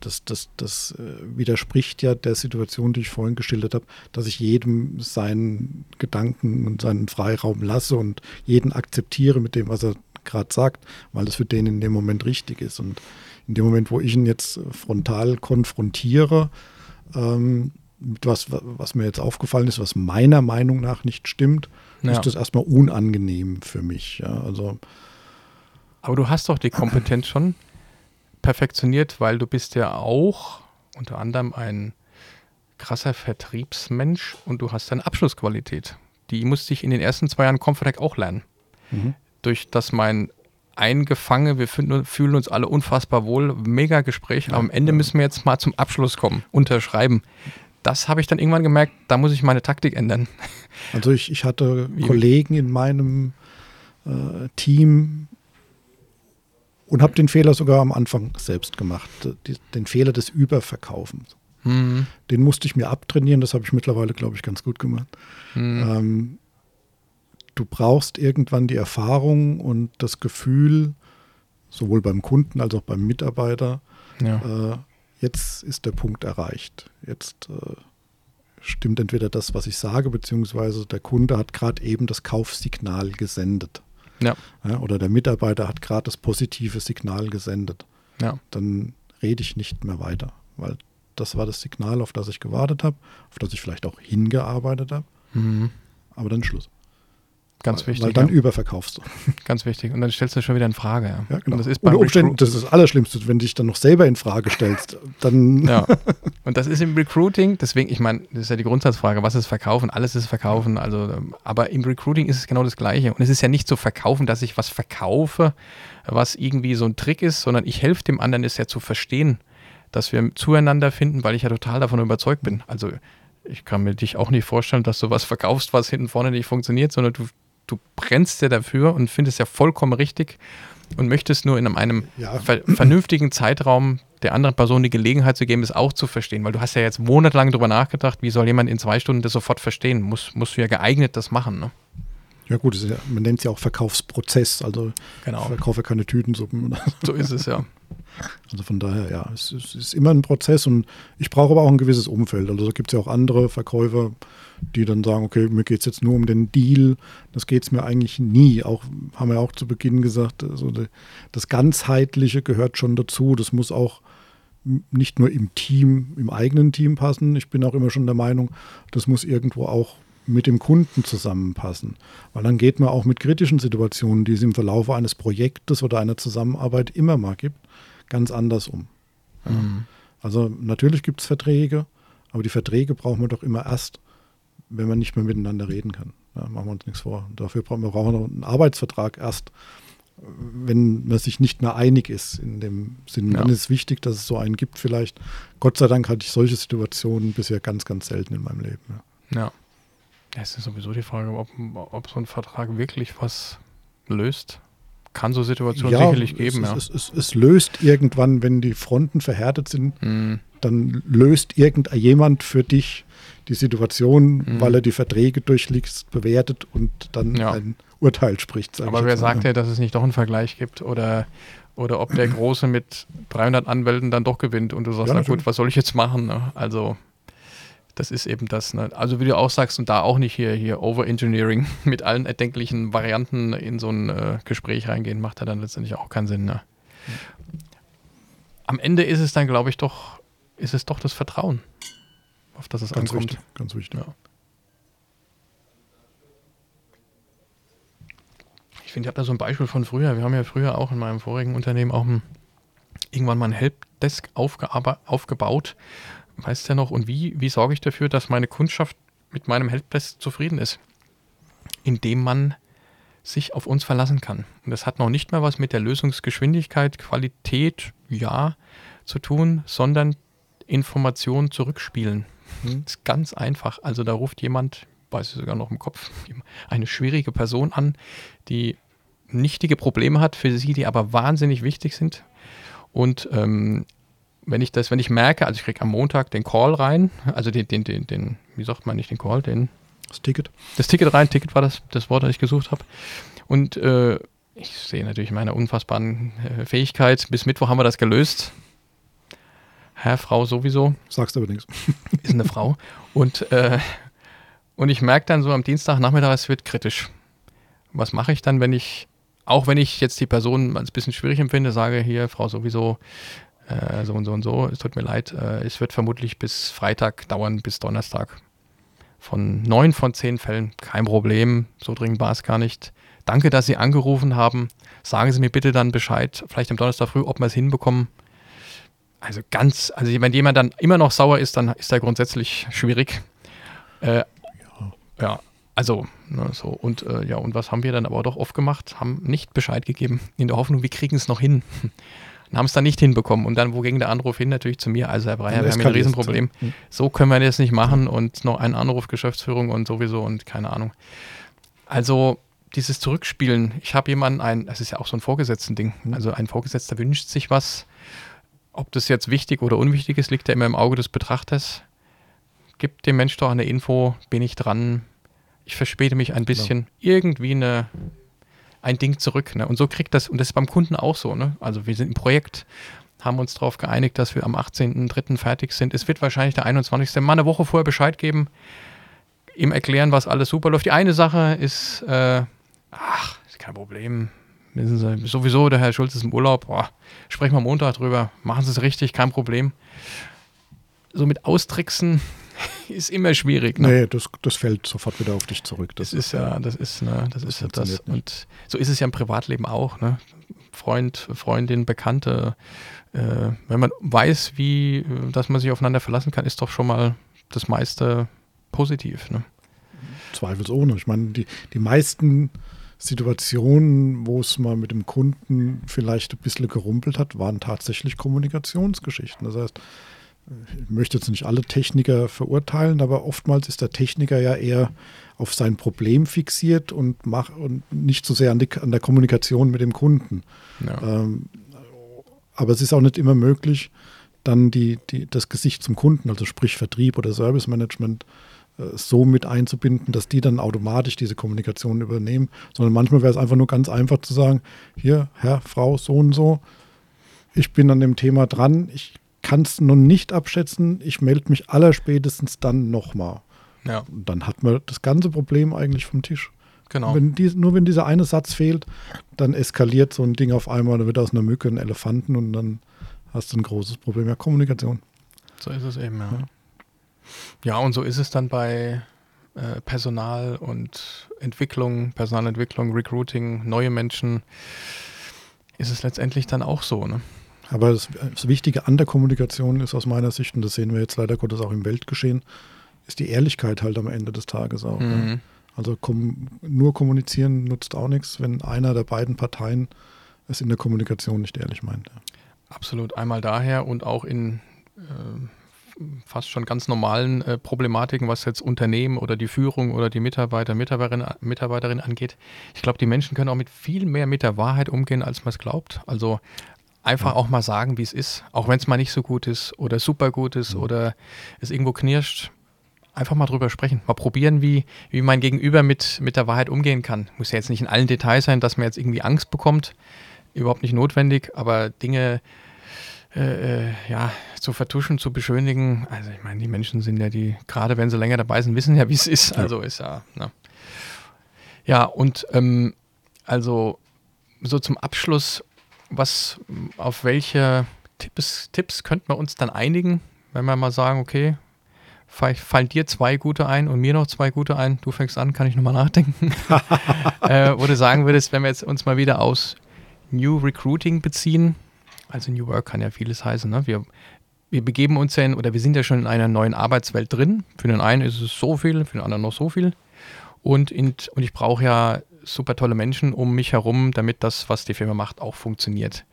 das, das, das äh, widerspricht ja der Situation, die ich vorhin geschildert habe, dass ich jedem seinen Gedanken und seinen Freiraum lasse und jeden akzeptiere mit dem, was er gerade sagt, weil das für den in dem Moment richtig ist. Und in dem Moment, wo ich ihn jetzt frontal konfrontiere, ähm, mit was, was mir jetzt aufgefallen ist, was meiner Meinung nach nicht stimmt, ja. ist das erstmal unangenehm für mich. Ja, also aber du hast doch die Kompetenz schon perfektioniert, weil du bist ja auch unter anderem ein krasser Vertriebsmensch und du hast eine Abschlussqualität. Die musste ich in den ersten zwei Jahren Comfortec auch lernen. Mhm. Durch das mein eingefangen, wir fühlen uns alle unfassbar wohl, mega Gespräch, aber am Ende müssen wir jetzt mal zum Abschluss kommen, unterschreiben. Das habe ich dann irgendwann gemerkt, da muss ich meine Taktik ändern. Also ich, ich hatte Kollegen in meinem äh, Team, und habe den Fehler sogar am Anfang selbst gemacht, den Fehler des Überverkaufens. Mhm. Den musste ich mir abtrainieren, das habe ich mittlerweile, glaube ich, ganz gut gemacht. Mhm. Ähm, du brauchst irgendwann die Erfahrung und das Gefühl, sowohl beim Kunden als auch beim Mitarbeiter, ja. äh, jetzt ist der Punkt erreicht. Jetzt äh, stimmt entweder das, was ich sage, beziehungsweise der Kunde hat gerade eben das Kaufsignal gesendet. Ja. ja oder der Mitarbeiter hat gerade das positive Signal gesendet. Ja. Dann rede ich nicht mehr weiter, weil das war das Signal, auf das ich gewartet habe, auf das ich vielleicht auch hingearbeitet habe. Mhm. Aber dann Schluss. Ganz wichtig. Weil dann ja. überverkaufst du. Ganz wichtig. Und dann stellst du schon wieder in Frage. Ja, ja genau. Und das ist beim Umständen, das ist das Allerschlimmste, wenn du dich dann noch selber in Frage stellst. Dann ja. Und das ist im Recruiting, deswegen, ich meine, das ist ja die Grundsatzfrage, was ist Verkaufen? Alles ist Verkaufen. Also, aber im Recruiting ist es genau das Gleiche. Und es ist ja nicht so verkaufen, dass ich was verkaufe, was irgendwie so ein Trick ist, sondern ich helfe dem anderen, es ja zu verstehen, dass wir zueinander finden, weil ich ja total davon überzeugt bin. Also ich kann mir dich auch nicht vorstellen, dass du was verkaufst, was hinten vorne nicht funktioniert, sondern du, du brennst ja dafür und findest ja vollkommen richtig und möchtest nur in einem ja. ver vernünftigen Zeitraum der anderen Person die Gelegenheit zu geben, es auch zu verstehen. Weil du hast ja jetzt monatelang darüber nachgedacht, wie soll jemand in zwei Stunden das sofort verstehen? Muss, musst du ja geeignet das machen. Ne? Ja gut, ja, man nennt es ja auch Verkaufsprozess. Also genau. ich verkaufe keine Tütensuppen. So ist es ja. Also von daher, ja, es, es ist immer ein Prozess und ich brauche aber auch ein gewisses Umfeld. Also da gibt es ja auch andere Verkäufer, die dann sagen, okay, mir geht es jetzt nur um den Deal. Das geht es mir eigentlich nie. Auch haben wir auch zu Beginn gesagt, also das Ganzheitliche gehört schon dazu. Das muss auch nicht nur im Team, im eigenen Team passen. Ich bin auch immer schon der Meinung, das muss irgendwo auch mit dem Kunden zusammenpassen. Weil dann geht man auch mit kritischen Situationen, die es im Verlauf eines Projektes oder einer Zusammenarbeit immer mal gibt, ganz anders um. Ja. Mhm. Also natürlich gibt es Verträge, aber die Verträge brauchen wir doch immer erst, wenn man nicht mehr miteinander reden kann. Ja, machen wir uns nichts vor. Dafür brauchen wir brauchen einen Arbeitsvertrag erst, wenn man sich nicht mehr einig ist in dem Sinn. Ja. Dann ist es wichtig, dass es so einen gibt vielleicht. Gott sei Dank hatte ich solche Situationen bisher ganz, ganz selten in meinem Leben. Ja. Ja. Es ist sowieso die Frage, ob, ob so ein Vertrag wirklich was löst. Kann so Situationen sicherlich geben, es, ja. es, es, es löst irgendwann, wenn die Fronten verhärtet sind, Hm, dann löst irgendjemand für dich die Situation, Mhm. weil er die Verträge durchliest, bewertet und dann Ja. ein Urteil spricht. Aber wer sagt ja, dass es nicht doch einen Vergleich gibt oder, oder ob der Große mit 300 Anwälten dann doch gewinnt und du sagst, Ja, na gut, was soll ich jetzt machen? Ne? Also das ist eben das. Ne? Also wie du auch sagst und da auch nicht hier, hier Overengineering mit allen erdenklichen Varianten in so ein äh, Gespräch reingehen, macht ja dann letztendlich auch keinen Sinn. Ne? Am Ende ist es dann, glaube ich, doch, ist es doch das Vertrauen, auf das es Ganz ankommt. wichtig, ganz wichtig. Ja. Ich finde, ich habe da so ein Beispiel von früher. Wir haben ja früher auch in meinem vorigen Unternehmen auch ein, irgendwann mal ein Helpdesk aufgebaut. Weißt du ja noch? Und wie, wie sorge ich dafür, dass meine Kundschaft mit meinem Helpdesk zufrieden ist? Indem man sich auf uns verlassen kann. Und das hat noch nicht mal was mit der Lösungsgeschwindigkeit, Qualität, ja, zu tun, sondern Informationen zurückspielen. Hm. Das ist ganz einfach. Also da ruft jemand, weiß ich sogar noch im Kopf, eine schwierige Person an, die nichtige Probleme hat für sie, die aber wahnsinnig wichtig sind. Und ähm, wenn ich das, wenn ich merke, also ich kriege am Montag den Call rein, also den, den, den, den, wie sagt man nicht den Call, den, Das Ticket. das Ticket rein, Ticket war das, das Wort, das ich gesucht habe. Und äh, ich sehe natürlich meine unfassbaren äh, Fähigkeit. Bis Mittwoch haben wir das gelöst. Herr, Frau sowieso Sagst aber nichts. ist eine Frau. Und, äh, und ich merke dann so am Dienstagnachmittag, es wird kritisch. Was mache ich dann, wenn ich, auch wenn ich jetzt die Person als bisschen schwierig empfinde, sage hier, Frau sowieso, äh, so und so und so, es tut mir leid, äh, es wird vermutlich bis Freitag dauern, bis Donnerstag. Von neun von zehn Fällen kein Problem, so dringend war es gar nicht. Danke, dass Sie angerufen haben. Sagen Sie mir bitte dann Bescheid, vielleicht am Donnerstag früh, ob wir es hinbekommen. Also ganz, also wenn jemand dann immer noch sauer ist, dann ist er grundsätzlich schwierig. Äh, ja, also ne, so und äh, ja und was haben wir dann aber doch oft gemacht? Haben nicht Bescheid gegeben in der Hoffnung, wir kriegen es noch hin. Und haben es dann nicht hinbekommen. Und dann, wo ging der Anruf hin? Natürlich zu mir. Also Herr Breyer, Dann wir haben ein. Riesenproblem. So können wir das nicht machen und noch einen Anruf Geschäftsführung und sowieso und keine Ahnung. Also dieses Zurückspielen. Ich habe jemanden, ein, das ist ja auch so ein Vorgesetzten-Ding. Also ein Vorgesetzter wünscht sich was. Ob das jetzt wichtig oder unwichtig ist, liegt ja immer im Auge des Betrachters. Gibt dem Mensch doch eine Info, bin ich dran. Ich verspäte mich ein bisschen. Irgendwie eine, ein Ding zurück. Ne? Und so kriegt das, und das ist beim Kunden auch so. Ne? Also wir sind im Projekt, haben uns darauf geeinigt, dass wir am 18.03. fertig sind. Es wird wahrscheinlich der 21. mal eine Woche vorher Bescheid geben, ihm erklären, was alles super läuft. Die eine Sache ist, äh, ach, ist kein Problem. Wissen Sie, sowieso, der Herr Schulz ist im Urlaub. Boah, sprechen wir Montag drüber. Machen Sie es richtig, kein Problem. So mit Austricksen ist immer schwierig. Ne? Nee, das, das fällt sofort wieder auf dich zurück. Das ist ja, das ist, ne, das, Das ist ja das. nicht. Und so ist es ja im Privatleben auch, ne? Freund, Freundin, Bekannte. Äh, wenn man weiß, wie, dass man sich aufeinander verlassen kann, ist doch schon mal das meiste positiv. Ne? Zweifelsohne. Ich meine, die, die meisten Situationen, wo es mal mit dem Kunden vielleicht ein bisschen gerumpelt hat, waren tatsächlich Kommunikationsgeschichten. Das heißt, ich möchte jetzt nicht alle Techniker verurteilen, aber oftmals ist der Techniker ja eher auf sein Problem fixiert und, mach, und nicht so sehr an, die, an der Kommunikation mit dem Kunden. Ja. Ähm, aber es ist auch nicht immer möglich, dann die, die, das Gesicht zum Kunden, also sprich Vertrieb oder Service Management, äh, so mit einzubinden, dass die dann automatisch diese Kommunikation übernehmen, sondern manchmal wäre es einfach nur ganz einfach zu sagen, hier, Herr, Frau, so und so, ich bin an dem Thema dran, ich kann es noch nicht abschätzen, ich melde mich allerspätestens dann nochmal. ja, Und dann hat man das ganze Problem eigentlich vom Tisch. genau. Wenn dies, nur wenn dieser eine Satz fehlt, dann eskaliert so ein Ding auf einmal, dann wird aus einer Mücke ein Elefanten und dann hast du ein großes Problem. Ja, Kommunikation. So ist es eben, ja. Ja. Ja, und so ist es dann bei äh, Personal und Entwicklung, Personalentwicklung, Recruiting, neue Menschen, ist es letztendlich dann auch so. Ne? Aber das, das Wichtige an der Kommunikation ist aus meiner Sicht, und das sehen wir jetzt leider Gottes auch im Weltgeschehen, ist die Ehrlichkeit halt am Ende des Tages auch. Ja. Mhm. Also kom nur kommunizieren nutzt auch nichts, wenn einer der beiden Parteien es in der Kommunikation nicht ehrlich meint. Absolut. Einmal daher und auch in äh, fast schon ganz normalen äh, Problematiken, was jetzt Unternehmen oder die Führung oder die Mitarbeiter, Mitarbeiterinnen Mitarbeiterin angeht. Ich glaube, die Menschen können auch mit viel mehr mit der Wahrheit umgehen, als man es glaubt. Also einfach auch mal sagen, wie es ist, auch wenn es mal nicht so gut ist oder super gut ist mhm. oder es irgendwo knirscht. Einfach mal drüber sprechen, mal probieren, wie, wie mein Gegenüber mit, mit der Wahrheit umgehen kann. Muss ja jetzt nicht in allen Details sein, dass man jetzt irgendwie Angst bekommt. Überhaupt nicht notwendig, aber Dinge äh, äh, ja, zu vertuschen, zu beschönigen. Also ich meine, die Menschen sind ja die, gerade wenn sie länger dabei sind, wissen ja, wie es ist. Also ist ja, ne? Ja, und ähm, also so zum Abschluss, was, auf welche Tipps, Tipps könnten wir uns dann einigen, wenn wir mal sagen, okay, fallen dir zwei gute ein und mir noch zwei gute ein, du fängst an, kann ich nochmal nachdenken. äh, wo du sagen würdest, wenn wir jetzt uns mal wieder aus New Recruiting beziehen, also New Work kann ja vieles heißen. Ne? Wir, wir begeben uns ja in, oder wir sind ja schon in einer neuen Arbeitswelt drin. Für den einen ist es so viel, für den anderen noch so viel. Und, in, und ich brauche ja super tolle Menschen um mich herum, damit das, was die Firma macht, auch funktioniert.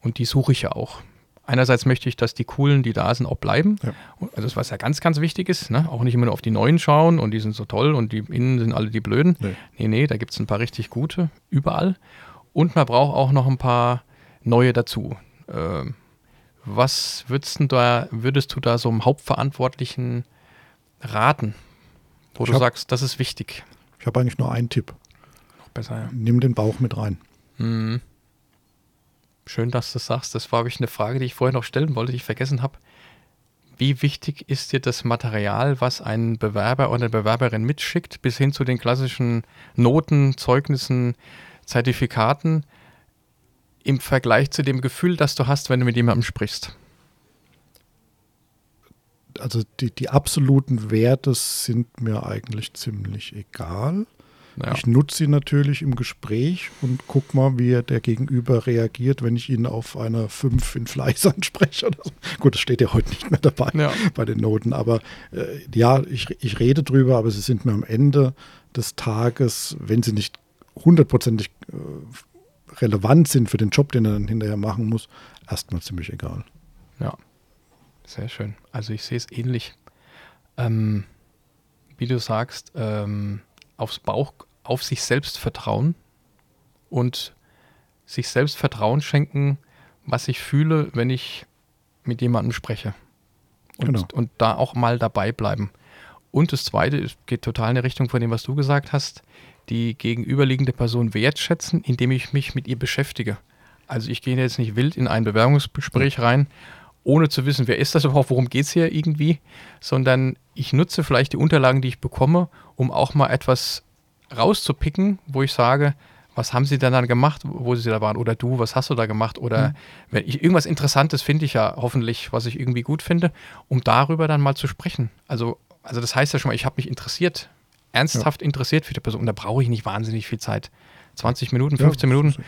Und die suche ich ja auch. Einerseits möchte ich, dass die Coolen, die da sind, auch bleiben. Ja. Also das, was ja ganz, ganz wichtig ist. Ne? Auch nicht immer nur auf die Neuen schauen und die sind so toll und die innen sind alle die Blöden. Nee, nee, nee da gibt es ein paar richtig gute überall. Und man braucht auch noch ein paar neue dazu. Ähm, was würdest du, da, würdest du da so einem Hauptverantwortlichen raten, wo ich du hab, sagst, das ist wichtig? Ich habe eigentlich nur einen Tipp. Noch besser, ja. Nimm den Bauch mit rein. Mhm. Schön, dass du das sagst. Das war ich eine Frage, die ich vorher noch stellen wollte, die ich vergessen habe. Wie wichtig ist dir das Material, was ein Bewerber oder eine Bewerberin mitschickt, bis hin zu den klassischen Noten, Zeugnissen, Zertifikaten? Im Vergleich zu dem Gefühl, das du hast, wenn du mit jemandem sprichst? Also die, die absoluten Werte sind mir eigentlich ziemlich egal. Ja. Ich nutze sie natürlich im Gespräch und guck mal, wie der Gegenüber reagiert, wenn ich ihn auf einer 5 in Fleiß anspreche. So. Gut, das steht ja heute nicht mehr dabei ja. bei den Noten. Aber äh, ja, ich, ich rede drüber, aber sie sind mir am Ende des Tages, wenn sie nicht hundertprozentig äh, relevant sind für den Job, den er dann hinterher machen muss, erstmal ziemlich egal. Ja, sehr schön. Also ich sehe es ähnlich. Ähm, wie du sagst, ähm, aufs Bauch, auf sich selbst vertrauen und sich selbst Vertrauen schenken, was ich fühle, wenn ich mit jemandem spreche. Und, genau. und da auch mal dabei bleiben. Und das Zweite geht total in die Richtung von dem, was du gesagt hast die gegenüberliegende Person wertschätzen, indem ich mich mit ihr beschäftige. Also ich gehe jetzt nicht wild in ein Bewerbungsgespräch rein, ohne zu wissen, wer ist das überhaupt, worum geht es hier irgendwie, sondern ich nutze vielleicht die Unterlagen, die ich bekomme, um auch mal etwas rauszupicken, wo ich sage, was haben sie denn dann gemacht, wo sie da waren? Oder du, was hast du da gemacht? Oder mhm. wenn ich irgendwas Interessantes finde ich ja hoffentlich, was ich irgendwie gut finde, um darüber dann mal zu sprechen. Also, also das heißt ja schon mal, ich habe mich interessiert ernsthaft ja. interessiert für die Person. da brauche ich nicht wahnsinnig viel Zeit. 20 Minuten, 15 ja, Minuten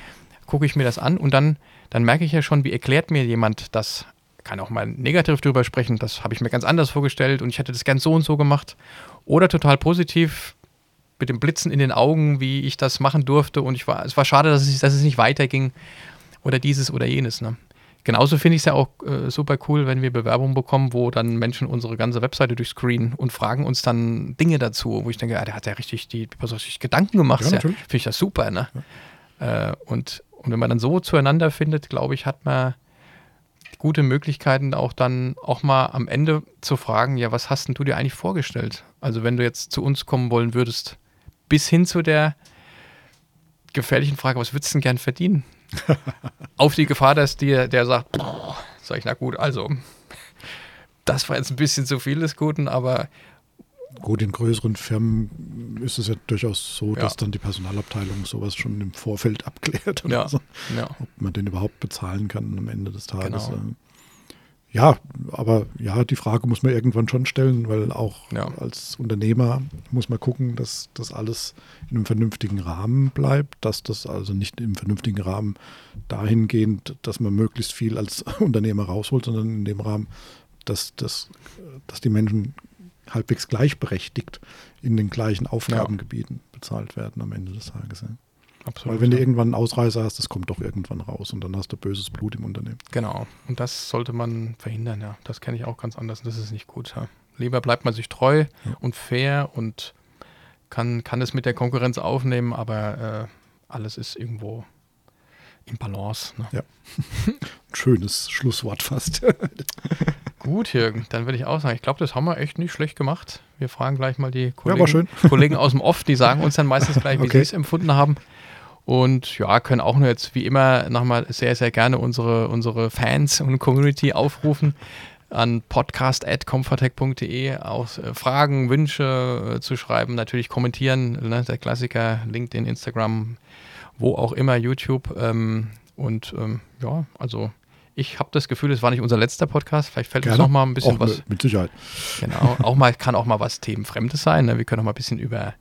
gucke ich mir das an und dann, dann merke ich ja schon, wie erklärt mir jemand das. Kann auch mal negativ drüber sprechen, das habe ich mir ganz anders vorgestellt und ich hätte das gern so und so gemacht. Oder total positiv mit dem Blitzen in den Augen, wie ich das machen durfte und ich war, es war schade, dass es, dass es nicht weiterging oder dieses oder jenes. Ne? Genauso finde ich es ja auch äh, super cool, wenn wir Bewerbungen bekommen, wo dann Menschen unsere ganze Webseite durchscreenen und fragen uns dann Dinge dazu, wo ich denke, ja, der hat ja richtig die, die richtig Gedanken gemacht. Ja, ja, Finde ich das super, ne? Ja. Äh, und, und wenn man dann so zueinander findet, glaube ich, hat man gute Möglichkeiten, auch dann auch mal am Ende zu fragen, ja, was hast denn du dir eigentlich vorgestellt? Also wenn du jetzt zu uns kommen wollen würdest, bis hin zu der gefährlichen Frage, was würdest du denn gern verdienen? Auf die Gefahr, dass dir der sagt, boah, sag ich, na gut, also, das war jetzt ein bisschen zu viel des Guten, aber. Gut, in größeren Firmen ist es ja durchaus so, ja. dass dann die Personalabteilung sowas schon im Vorfeld abklärt. Ja. So. Ob man den überhaupt bezahlen kann am Ende des Tages. Genau. Ja, aber ja, die Frage muss man irgendwann schon stellen, weil auch ja. als Unternehmer muss man gucken, dass das alles in einem vernünftigen Rahmen bleibt, dass das also nicht im vernünftigen Rahmen dahingehend, dass man möglichst viel als Unternehmer rausholt, sondern in dem Rahmen, dass, dass, dass die Menschen halbwegs gleichberechtigt in den gleichen Aufgabengebieten bezahlt werden am Ende des Tages. Ja. Absolut. Weil wenn du irgendwann einen Ausreißer hast, das kommt doch irgendwann raus und dann hast du böses Blut im Unternehmen. Genau. Und das sollte man verhindern, ja. Das kenne ich auch ganz anders. Das ist nicht gut. Ja. Lieber bleibt man sich treu Ja. und fair und kann, kann es mit der Konkurrenz aufnehmen, aber äh, alles ist irgendwo im Balance. Ne? Ein schönes Schlusswort fast. Gut, Jürgen, dann würde ich auch sagen, ich glaube, das haben wir echt nicht schlecht gemacht. Wir fragen gleich mal die Kollegen, schön. Kollegen aus dem Off, die sagen uns dann meistens gleich, wie Okay. sie es empfunden haben. Und ja, können auch nur jetzt wie immer nochmal sehr, sehr gerne unsere, unsere Fans und Community aufrufen an podcast.comfortech.de auch äh, Fragen, Wünsche äh, zu schreiben, natürlich kommentieren, ne, der Klassiker, LinkedIn, Instagram, wo auch immer, YouTube. Ähm, und ähm, ja, also ich habe das Gefühl, es war nicht unser letzter Podcast. Vielleicht fällt uns Gerne. noch mal ein bisschen Auch was. mit- Sicherheit. Genau, auch mal kann auch mal was Themenfremdes sein. Ne? Wir können auch mal ein bisschen über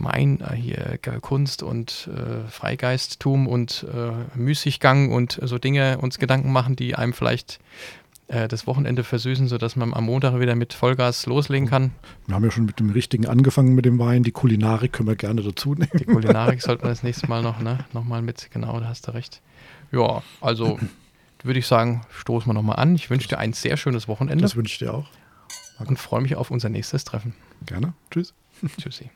mein äh, hier Kunst und äh, Freigeisttum und äh, Müßiggang und so Dinge uns Gedanken machen, die einem vielleicht äh, das Wochenende versüßen, sodass man am Montag wieder mit Vollgas loslegen kann. Wir haben ja schon mit dem Richtigen angefangen mit dem Wein. Die Kulinarik können wir gerne dazu nehmen. Die Kulinarik sollte man das nächste Mal noch, ne? Nochmal mit, genau, da hast du recht. Ja, also würde ich sagen, stoßen wir nochmal an. Ich wünsche dir ein sehr schönes Wochenende Das wünsche ich dir auch. und freue mich auf unser nächstes Treffen. Gerne. Tschüss. Tschüssi.